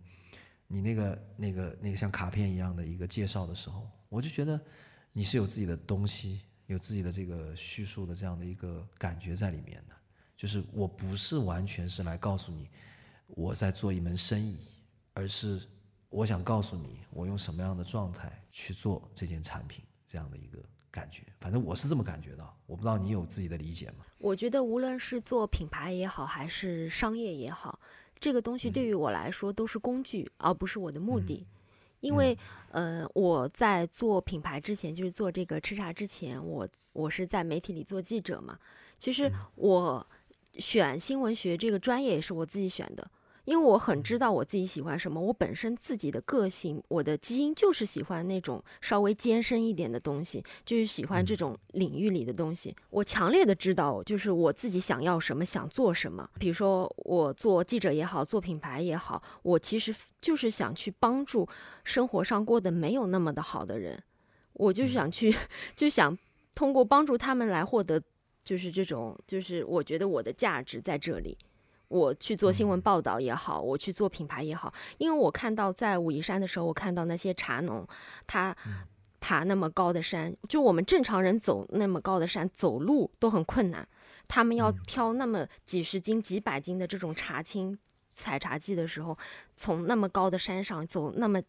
你那个、那个、那个像卡片一样的一个介绍的时候，我就觉得你是有自己的东西，有自己的这个叙述的这样的一个感觉在里面的。就是我不是完全是来告诉你我在做一门生意，而是我想告诉你我用什么样的状态去做这件产品这样的一个感觉。反正我是这么感觉到，我不知道你有自己的理解吗？我觉得无论是做品牌也好，还是商业也好。这个东西对于我来说都是工具，而不是我的目的。因为，呃，我在做品牌之前，就是做这个吃茶之前，我我是在媒体里做记者嘛。其实我选新闻学这个专业也是我自己选的。因为我很知道我自己喜欢什么，我本身自己的个性，我的基因就是喜欢那种稍微艰深一点的东西，就是喜欢这种领域里的东西。我强烈的知道，就是我自己想要什么，想做什么。比如说，我做记者也好，做品牌也好，我其实就是想去帮助生活上过得没有那么的好的人，我就是想去，[laughs] 就想通过帮助他们来获得，就是这种，就是我觉得我的价值在这里。我去做新闻报道也好，我去做品牌也好，因为我看到在武夷山的时候，我看到那些茶农，他爬那么高的山，就我们正常人走那么高的山，走路都很困难，他们要挑那么几十斤、几百斤的这种茶青采茶季的时候，从那么高的山上走那么。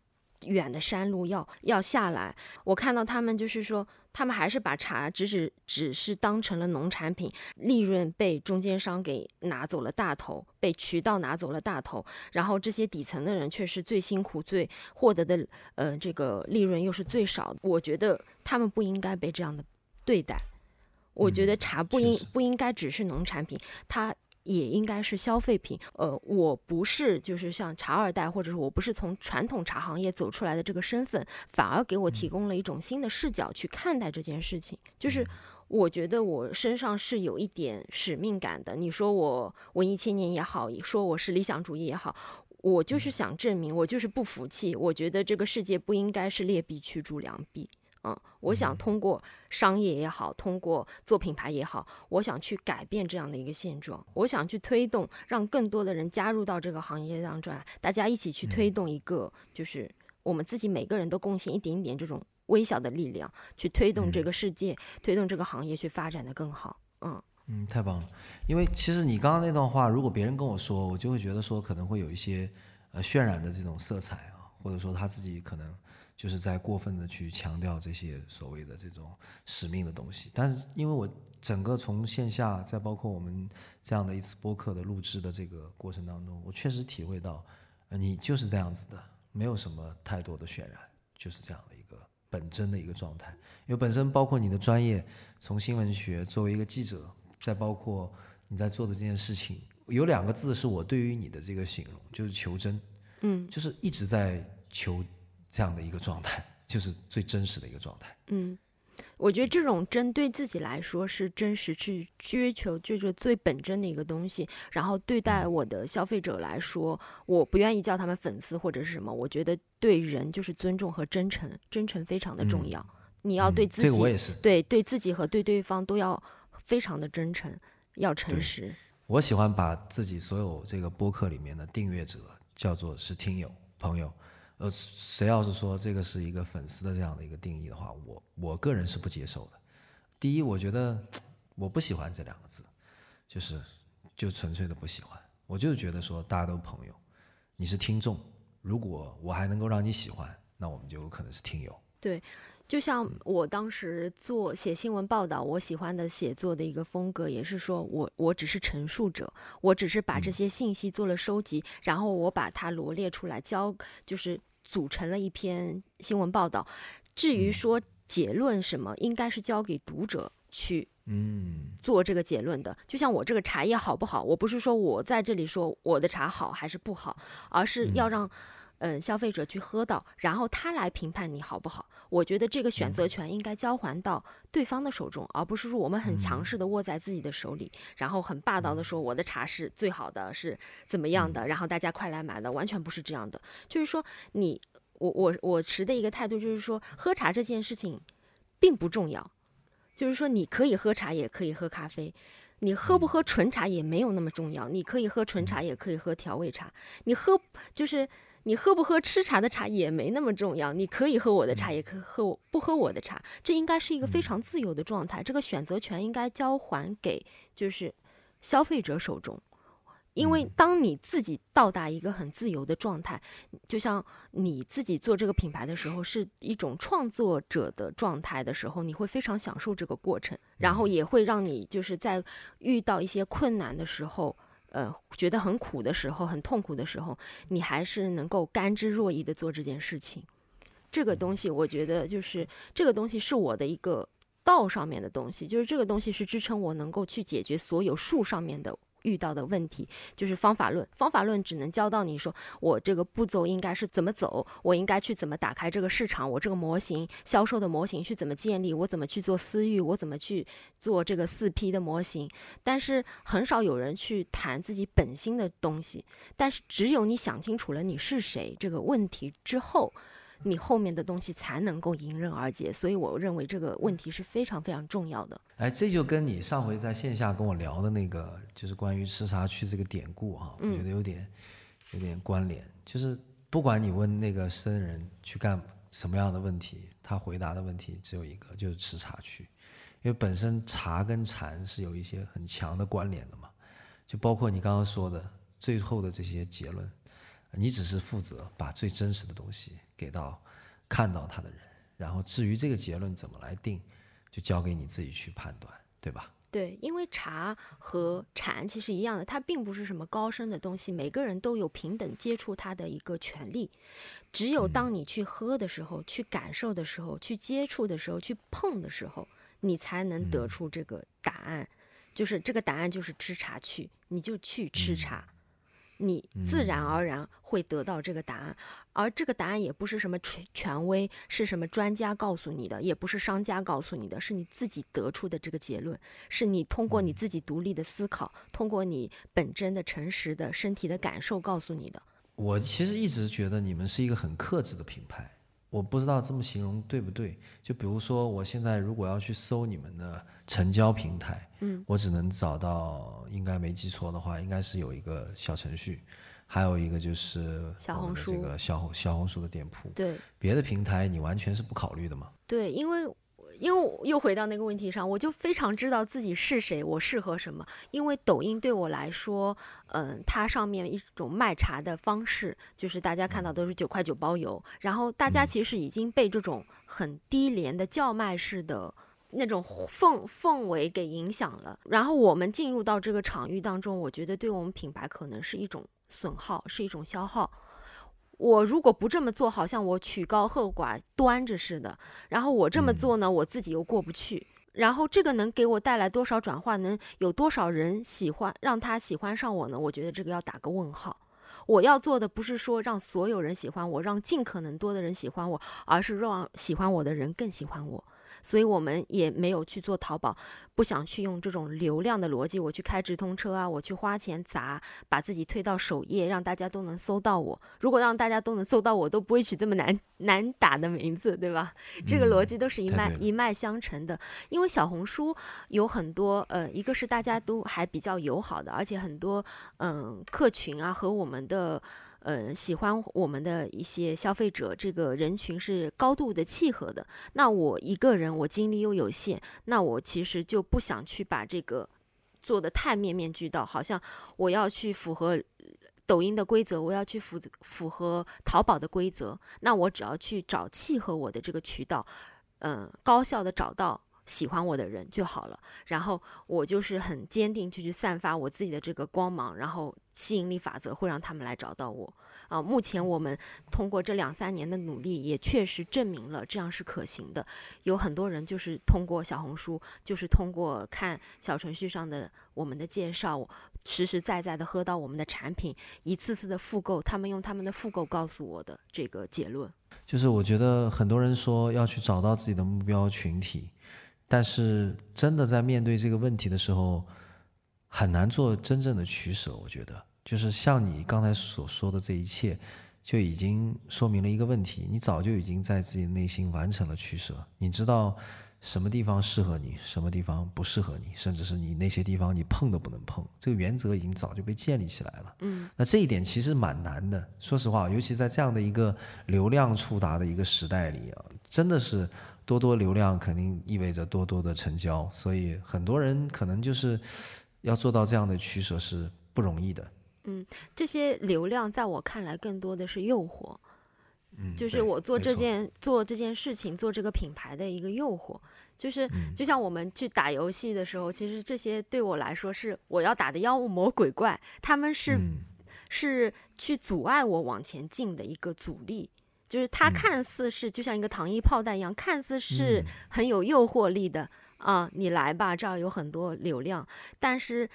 远的山路要要下来，我看到他们就是说，他们还是把茶只只只是当成了农产品，利润被中间商给拿走了大头，被渠道拿走了大头，然后这些底层的人却是最辛苦、最获得的呃这个利润又是最少的。我觉得他们不应该被这样的对待，我觉得茶不应不应该只是农产品，它。也应该是消费品。呃，我不是就是像茶二代，或者是我不是从传统茶行业走出来的这个身份，反而给我提供了一种新的视角去看待这件事情。就是我觉得我身上是有一点使命感的。你说我文艺青年也好，说我是理想主义也好，我就是想证明，我就是不服气。我觉得这个世界不应该是劣币驱逐良币。嗯，我想通过商业也好，通过做品牌也好，我想去改变这样的一个现状。我想去推动，让更多的人加入到这个行业当中来，大家一起去推动一个，就是我们自己每个人都贡献一点点这种微小的力量，去推动这个世界，推动这个行业去发展的更好。嗯嗯，太棒了。因为其实你刚刚那段话，如果别人跟我说，我就会觉得说可能会有一些呃渲染的这种色彩啊，或者说他自己可能。就是在过分的去强调这些所谓的这种使命的东西，但是因为我整个从线下，再包括我们这样的一次播客的录制的这个过程当中，我确实体会到，你就是这样子的，没有什么太多的渲染，就是这样的一个本真的一个状态。因为本身包括你的专业，从新闻学作为一个记者，再包括你在做的这件事情，有两个字是我对于你的这个形容，就是求真，嗯，就是一直在求。这样的一个状态，[laughs] 就是最真实的一个状态。嗯，我觉得这种真对自己来说是真实，去追求就是最本真的一个东西。然后对待我的消费者来说，我不愿意叫他们粉丝或者是什么。我觉得对人就是尊重和真诚，真诚非常的重要。你要对自己，这个我也是。对，对自己和对对方都要非常的真诚，要诚实。我喜欢把自己所有这个播客里面的订阅者叫做是听友朋友。呃，谁要是说这个是一个粉丝的这样的一个定义的话，我我个人是不接受的。第一，我觉得我不喜欢这两个字，就是就纯粹的不喜欢。我就觉得说大家都朋友，你是听众，如果我还能够让你喜欢，那我们就有可能是听友。对。就像我当时做写新闻报道，我喜欢的写作的一个风格，也是说我我只是陈述者，我只是把这些信息做了收集，然后我把它罗列出来，交就是组成了一篇新闻报道。至于说结论什么，应该是交给读者去嗯做这个结论的。就像我这个茶叶好不好，我不是说我在这里说我的茶好还是不好，而是要让。嗯，消费者去喝到，然后他来评判你好不好？我觉得这个选择权应该交还到对方的手中，而不是说我们很强势的握在自己的手里，然后很霸道的说我的茶是最好的，是怎么样的，然后大家快来买的，完全不是这样的。就是说，你我我我持的一个态度就是说，喝茶这件事情并不重要，就是说你可以喝茶，也可以喝咖啡，你喝不喝纯茶也没有那么重要，你可以喝纯茶，也可以喝调味茶，你喝就是。你喝不喝吃茶的茶也没那么重要，你可以喝我的茶，也可以喝我不喝我的茶，这应该是一个非常自由的状态。这个选择权应该交还给就是消费者手中，因为当你自己到达一个很自由的状态，就像你自己做这个品牌的时候是一种创作者的状态的时候，你会非常享受这个过程，然后也会让你就是在遇到一些困难的时候。呃，觉得很苦的时候，很痛苦的时候，你还是能够甘之若饴的做这件事情。这个东西，我觉得就是这个东西是我的一个道上面的东西，就是这个东西是支撑我能够去解决所有术上面的遇到的问题就是方法论，方法论只能教到你说我这个步骤应该是怎么走，我应该去怎么打开这个市场，我这个模型销售的模型去怎么建立，我怎么去做私域，我怎么去做这个四 P 的模型。但是很少有人去谈自己本心的东西。但是只有你想清楚了你是谁这个问题之后。你后面的东西才能够迎刃而解，所以我认为这个问题是非常非常重要的。哎，这就跟你上回在线下跟我聊的那个，就是关于吃茶去这个典故哈，我觉得有点有点关联。就是不管你问那个僧人去干什么样的问题，他回答的问题只有一个，就是吃茶去，因为本身茶跟禅是有一些很强的关联的嘛。就包括你刚刚说的最后的这些结论，你只是负责把最真实的东西。给到看到他的人，然后至于这个结论怎么来定，就交给你自己去判断，对吧？对，因为茶和禅其实一样的，它并不是什么高深的东西，每个人都有平等接触它的一个权利。只有当你去喝的时候，去感受的时候，去接触的时候，去碰的时候，你才能得出这个答案。就是这个答案就是吃茶去，你就去吃茶。你自然而然会得到这个答案，而这个答案也不是什么权权威，是什么专家告诉你的，也不是商家告诉你的，是你自己得出的这个结论，是你通过你自己独立的思考，通过你本真的、诚实的身体的感受告诉你的。我其实一直觉得你们是一个很克制的品牌。我不知道这么形容对不对？就比如说，我现在如果要去搜你们的成交平台，嗯，我只能找到，应该没记错的话，应该是有一个小程序，还有一个就是小红书这个小小红书的店铺。对，别的平台你完全是不考虑的吗？对，因为。因为又回到那个问题上，我就非常知道自己是谁，我适合什么。因为抖音对我来说，嗯，它上面一种卖茶的方式，就是大家看到都是九块九包邮，然后大家其实已经被这种很低廉的叫卖式的那种氛氛围给影响了。然后我们进入到这个场域当中，我觉得对我们品牌可能是一种损耗，是一种消耗。我如果不这么做，好像我曲高和寡、端着似的。然后我这么做呢，我自己又过不去。然后这个能给我带来多少转化？能有多少人喜欢？让他喜欢上我呢？我觉得这个要打个问号。我要做的不是说让所有人喜欢我，让尽可能多的人喜欢我，而是让喜欢我的人更喜欢我。所以我们也没有去做淘宝，不想去用这种流量的逻辑，我去开直通车啊，我去花钱砸，把自己推到首页，让大家都能搜到我。如果让大家都能搜到我，都不会取这么难难打的名字，对吧？这个逻辑都是一脉一脉相承的。因为小红书有很多，呃，一个是大家都还比较友好的，而且很多嗯客群啊和我们的。呃，喜欢我们的一些消费者，这个人群是高度的契合的。那我一个人，我精力又有限，那我其实就不想去把这个做的太面面俱到，好像我要去符合抖音的规则，我要去符符合淘宝的规则。那我只要去找契合我的这个渠道，嗯，高效的找到。喜欢我的人就好了，然后我就是很坚定去去散发我自己的这个光芒，然后吸引力法则会让他们来找到我啊。目前我们通过这两三年的努力，也确实证明了这样是可行的。有很多人就是通过小红书，就是通过看小程序上的我们的介绍，实实在在的喝到我们的产品，一次次的复购，他们用他们的复购告诉我的这个结论，就是我觉得很多人说要去找到自己的目标群体。但是真的在面对这个问题的时候，很难做真正的取舍。我觉得，就是像你刚才所说的这一切，就已经说明了一个问题：你早就已经在自己内心完成了取舍。你知道什么地方适合你，什么地方不适合你，甚至是你那些地方你碰都不能碰。这个原则已经早就被建立起来了。嗯，那这一点其实蛮难的。说实话，尤其在这样的一个流量触达的一个时代里啊，真的是。多多流量肯定意味着多多的成交，所以很多人可能就是要做到这样的取舍是不容易的。嗯，这些流量在我看来更多的是诱惑，嗯，就是我做这件做这件事情做这个品牌的一个诱惑，就是就像我们去打游戏的时候，其实这些对我来说是我要打的妖魔鬼怪，他们是是去阻碍我往前进的一个阻力。就是它看似是就像一个糖衣炮弹一样，看似是很有诱惑力的啊，你来吧，这儿有很多流量。但是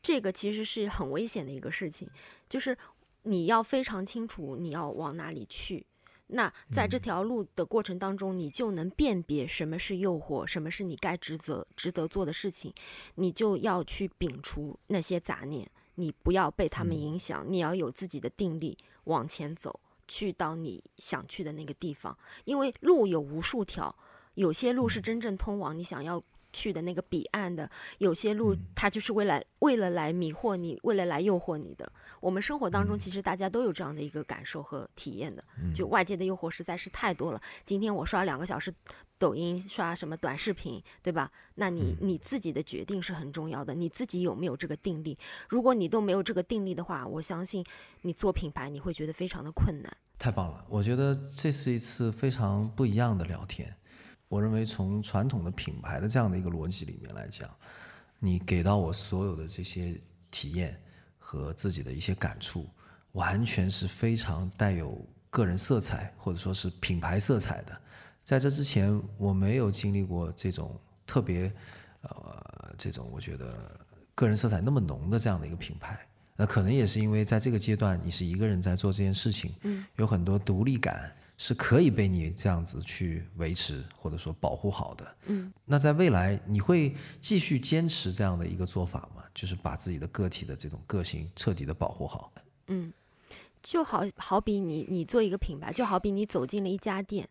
这个其实是很危险的一个事情，就是你要非常清楚你要往哪里去。那在这条路的过程当中，你就能辨别什么是诱惑，什么是你该职责值得做的事情，你就要去摒除那些杂念，你不要被他们影响，你要有自己的定力往前走，去到你想去的那个地方。因为路有无数条，有些路是真正通往你想要。去的那个彼岸的有些路，它就是为了为了来迷惑你，为了来诱惑你的。我们生活当中其实大家都有这样的一个感受和体验的，就外界的诱惑实在是太多了。今天我刷两个小时抖音，刷什么短视频，对吧？那你你自己的决定是很重要的，你自己有没有这个定力？如果你都没有这个定力的话，我相信你做品牌你会觉得非常的困难。太棒了，我觉得这是一次非常不一样的聊天。我认为从传统的品牌的这样的一个逻辑里面来讲，你给到我所有的这些体验和自己的一些感触，完全是非常带有个人色彩或者说是品牌色彩的。在这之前，我没有经历过这种特别，呃，这种我觉得个人色彩那么浓的这样的一个品牌。那可能也是因为在这个阶段，你是一个人在做这件事情，嗯，有很多独立感。是可以被你这样子去维持或者说保护好的。嗯，那在未来你会继续坚持这样的一个做法吗？就是把自己的个体的这种个性彻底的保护好。嗯，就好好比你你做一个品牌，就好比你走进了一家店，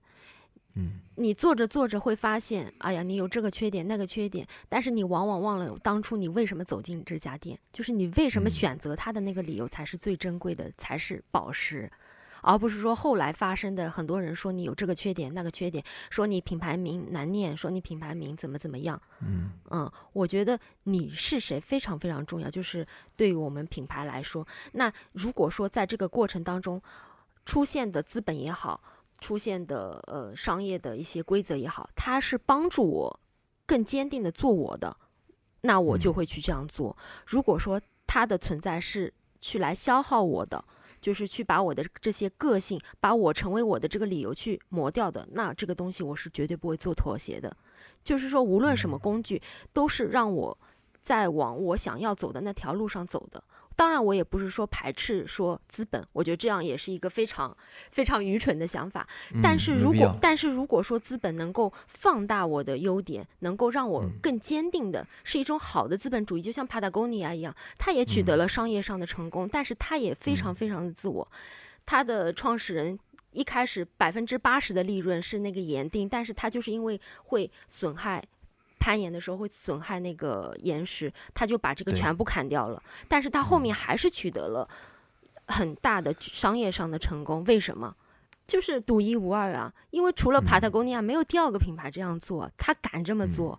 嗯，你做着做着会发现，哎呀，你有这个缺点那个缺点，但是你往往忘了当初你为什么走进这家店，就是你为什么选择它的那个理由才是最珍贵的，才是宝石。而不是说后来发生的，很多人说你有这个缺点那个缺点，说你品牌名难念，说你品牌名怎么怎么样。嗯嗯，我觉得你是谁非常非常重要，就是对于我们品牌来说，那如果说在这个过程当中出现的资本也好，出现的呃商业的一些规则也好，它是帮助我更坚定的做我的，那我就会去这样做。如果说它的存在是去来消耗我的。就是去把我的这些个性，把我成为我的这个理由去磨掉的，那这个东西我是绝对不会做妥协的。就是说，无论什么工具，都是让我在往我想要走的那条路上走的。当然，我也不是说排斥说资本，我觉得这样也是一个非常非常愚蠢的想法。但是如果但是如果说资本能够放大我的优点，能够让我更坚定的是一种好的资本主义，就像帕塔哥尼亚一样，它也取得了商业上的成功，但是它也非常非常的自我。它的创始人一开始百分之八十的利润是那个盐锭，但是它就是因为会损害。攀岩的时候会损害那个岩石，他就把这个全部砍掉了。但是他后面还是取得了很大的商业上的成功。为什么？就是独一无二啊！因为除了 Patagonia，没有第二个品牌这样做，他敢这么做。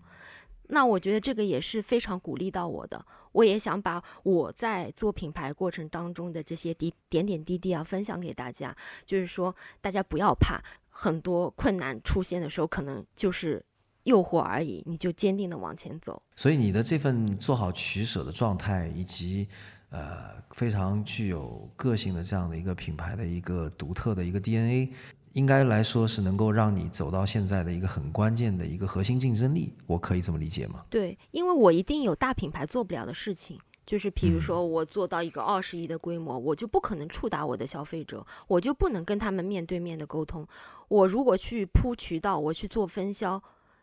那我觉得这个也是非常鼓励到我的。我也想把我在做品牌过程当中的这些滴点点滴滴啊分享给大家。就是说，大家不要怕，很多困难出现的时候，可能就是。诱惑而已，你就坚定的往前走。所以你的这份做好取舍的状态，以及呃非常具有个性的这样的一个品牌的一个独特的一个 DNA，应该来说是能够让你走到现在的一个很关键的一个核心竞争力。我可以这么理解吗？对，因为我一定有大品牌做不了的事情，就是比如说我做到一个二十亿的规模，我就不可能触达我的消费者，我就不能跟他们面对面的沟通。我如果去铺渠道，我去做分销。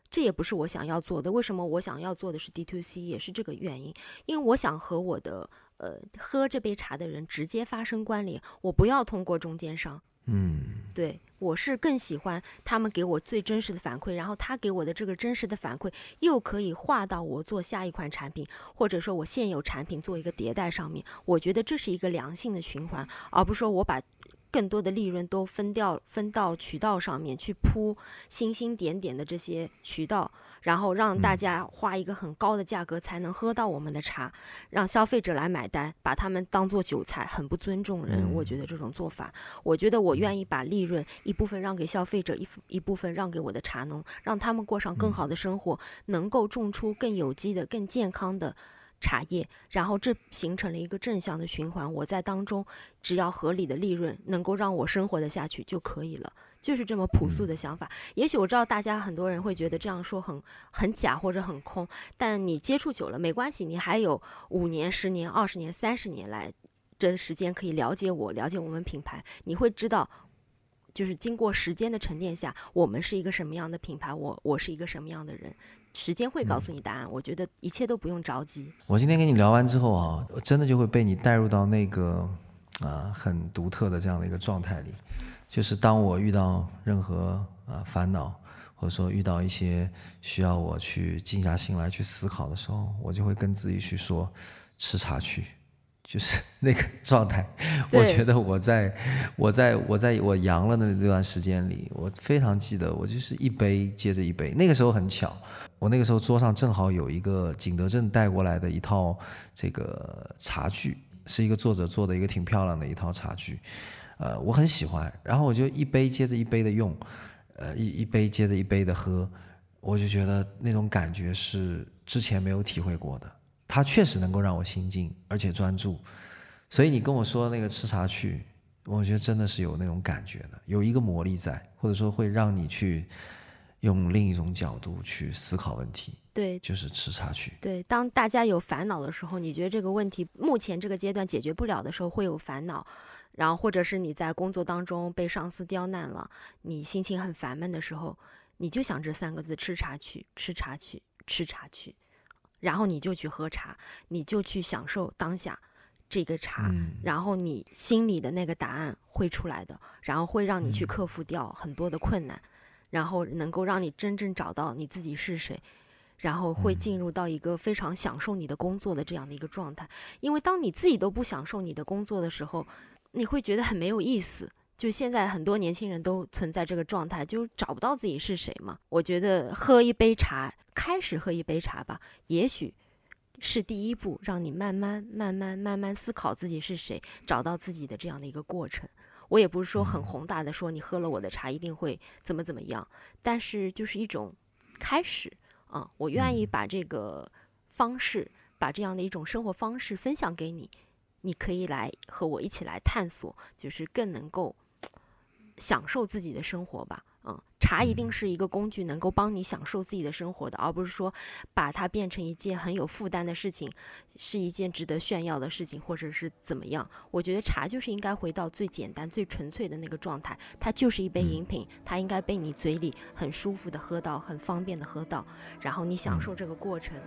这也不是我想要做的。为什么我想要做的是 D to C，也是这个原因。因为我想和我的呃喝这杯茶的人直接发生关联，我不要通过中间商。嗯，对我是更喜欢他们给我最真实的反馈，然后他给我的这个真实的反馈又可以化到我做下一款产品，或者说我现有产品做一个迭代上面。我觉得这是一个良性的循环，而不是说我把。更多的利润都分掉分到渠道上面去铺星星点点的这些渠道，然后让大家花一个很高的价格才能喝到我们的茶，让消费者来买单，把他们当做韭菜，很不尊重人。我觉得这种做法，我觉得我愿意把利润一部分让给消费者，一一部分让给我的茶农，让他们过上更好的生活，能够种出更有机的、更健康的。茶叶，然后这形成了一个正向的循环。我在当中，只要合理的利润能够让我生活的下去就可以了。就是这么朴素的想法。也许我知道大家很多人会觉得这样说很很假或者很空，但你接触久了没关系，你还有五年、十年、二十年、三十年来这时间可以了解我，了解我们品牌，你会知道。就是经过时间的沉淀下，我们是一个什么样的品牌，我我是一个什么样的人，时间会告诉你答案。我觉得一切都不用着急。我今天跟你聊完之后啊，我真的就会被你带入到那个啊很独特的这样的一个状态里。就是当我遇到任何啊烦恼，或者说遇到一些需要我去静下心来去思考的时候，我就会跟自己去说，吃茶去。就是 [laughs] 那个状态，我觉得我在，我在我在我阳了的那段时间里，我非常记得，我就是一杯接着一杯。那个时候很巧，我那个时候桌上正好有一个景德镇带过来的一套这个茶具，是一个作者做的一个挺漂亮的一套茶具，呃，我很喜欢。然后我就一杯接着一杯的用，呃，一一杯接着一杯的喝，我就觉得那种感觉是之前没有体会过的。它确实能够让我心静，而且专注，所以你跟我说那个吃茶去，我觉得真的是有那种感觉的，有一个魔力在，或者说会让你去用另一种角度去思考问题。对，就是吃茶去。对，当大家有烦恼的时候，你觉得这个问题目前这个阶段解决不了的时候，会有烦恼，然后或者是你在工作当中被上司刁难了，你心情很烦闷的时候，你就想这三个字：吃茶去，吃茶去，吃茶去。然后你就去喝茶，你就去享受当下这个茶，然后你心里的那个答案会出来的，然后会让你去克服掉很多的困难，然后能够让你真正找到你自己是谁，然后会进入到一个非常享受你的工作的这样的一个状态。因为当你自己都不享受你的工作的时候，你会觉得很没有意思。就现在很多年轻人都存在这个状态，就找不到自己是谁嘛。我觉得喝一杯茶，开始喝一杯茶吧，也许是第一步，让你慢慢、慢慢、慢慢思考自己是谁，找到自己的这样的一个过程。我也不是说很宏大的说，你喝了我的茶一定会怎么怎么样，但是就是一种开始啊。我愿意把这个方式，把这样的一种生活方式分享给你，你可以来和我一起来探索，就是更能够。享受自己的生活吧，嗯，茶一定是一个工具，能够帮你享受自己的生活的，而不是说把它变成一件很有负担的事情，是一件值得炫耀的事情，或者是怎么样？我觉得茶就是应该回到最简单、最纯粹的那个状态，它就是一杯饮品，它应该被你嘴里很舒服的喝到，很方便的喝到，然后你享受这个过程，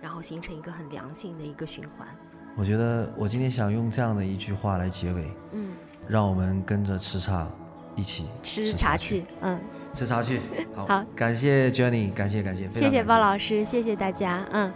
然后形成一个很良性的一个循环。我觉得我今天想用这样的一句话来结尾，嗯，让我们跟着吃茶。一起吃茶去，嗯，吃茶去，好，感谢 Jenny，感谢感谢，谢谢。包老师，谢谢大家，嗯。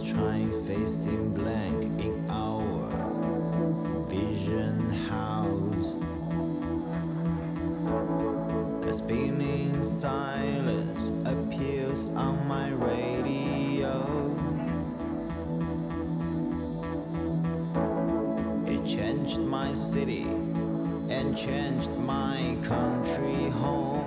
trying facing blank in our vision house. A spinning silence appears on my radio. It changed my city and changed my country home.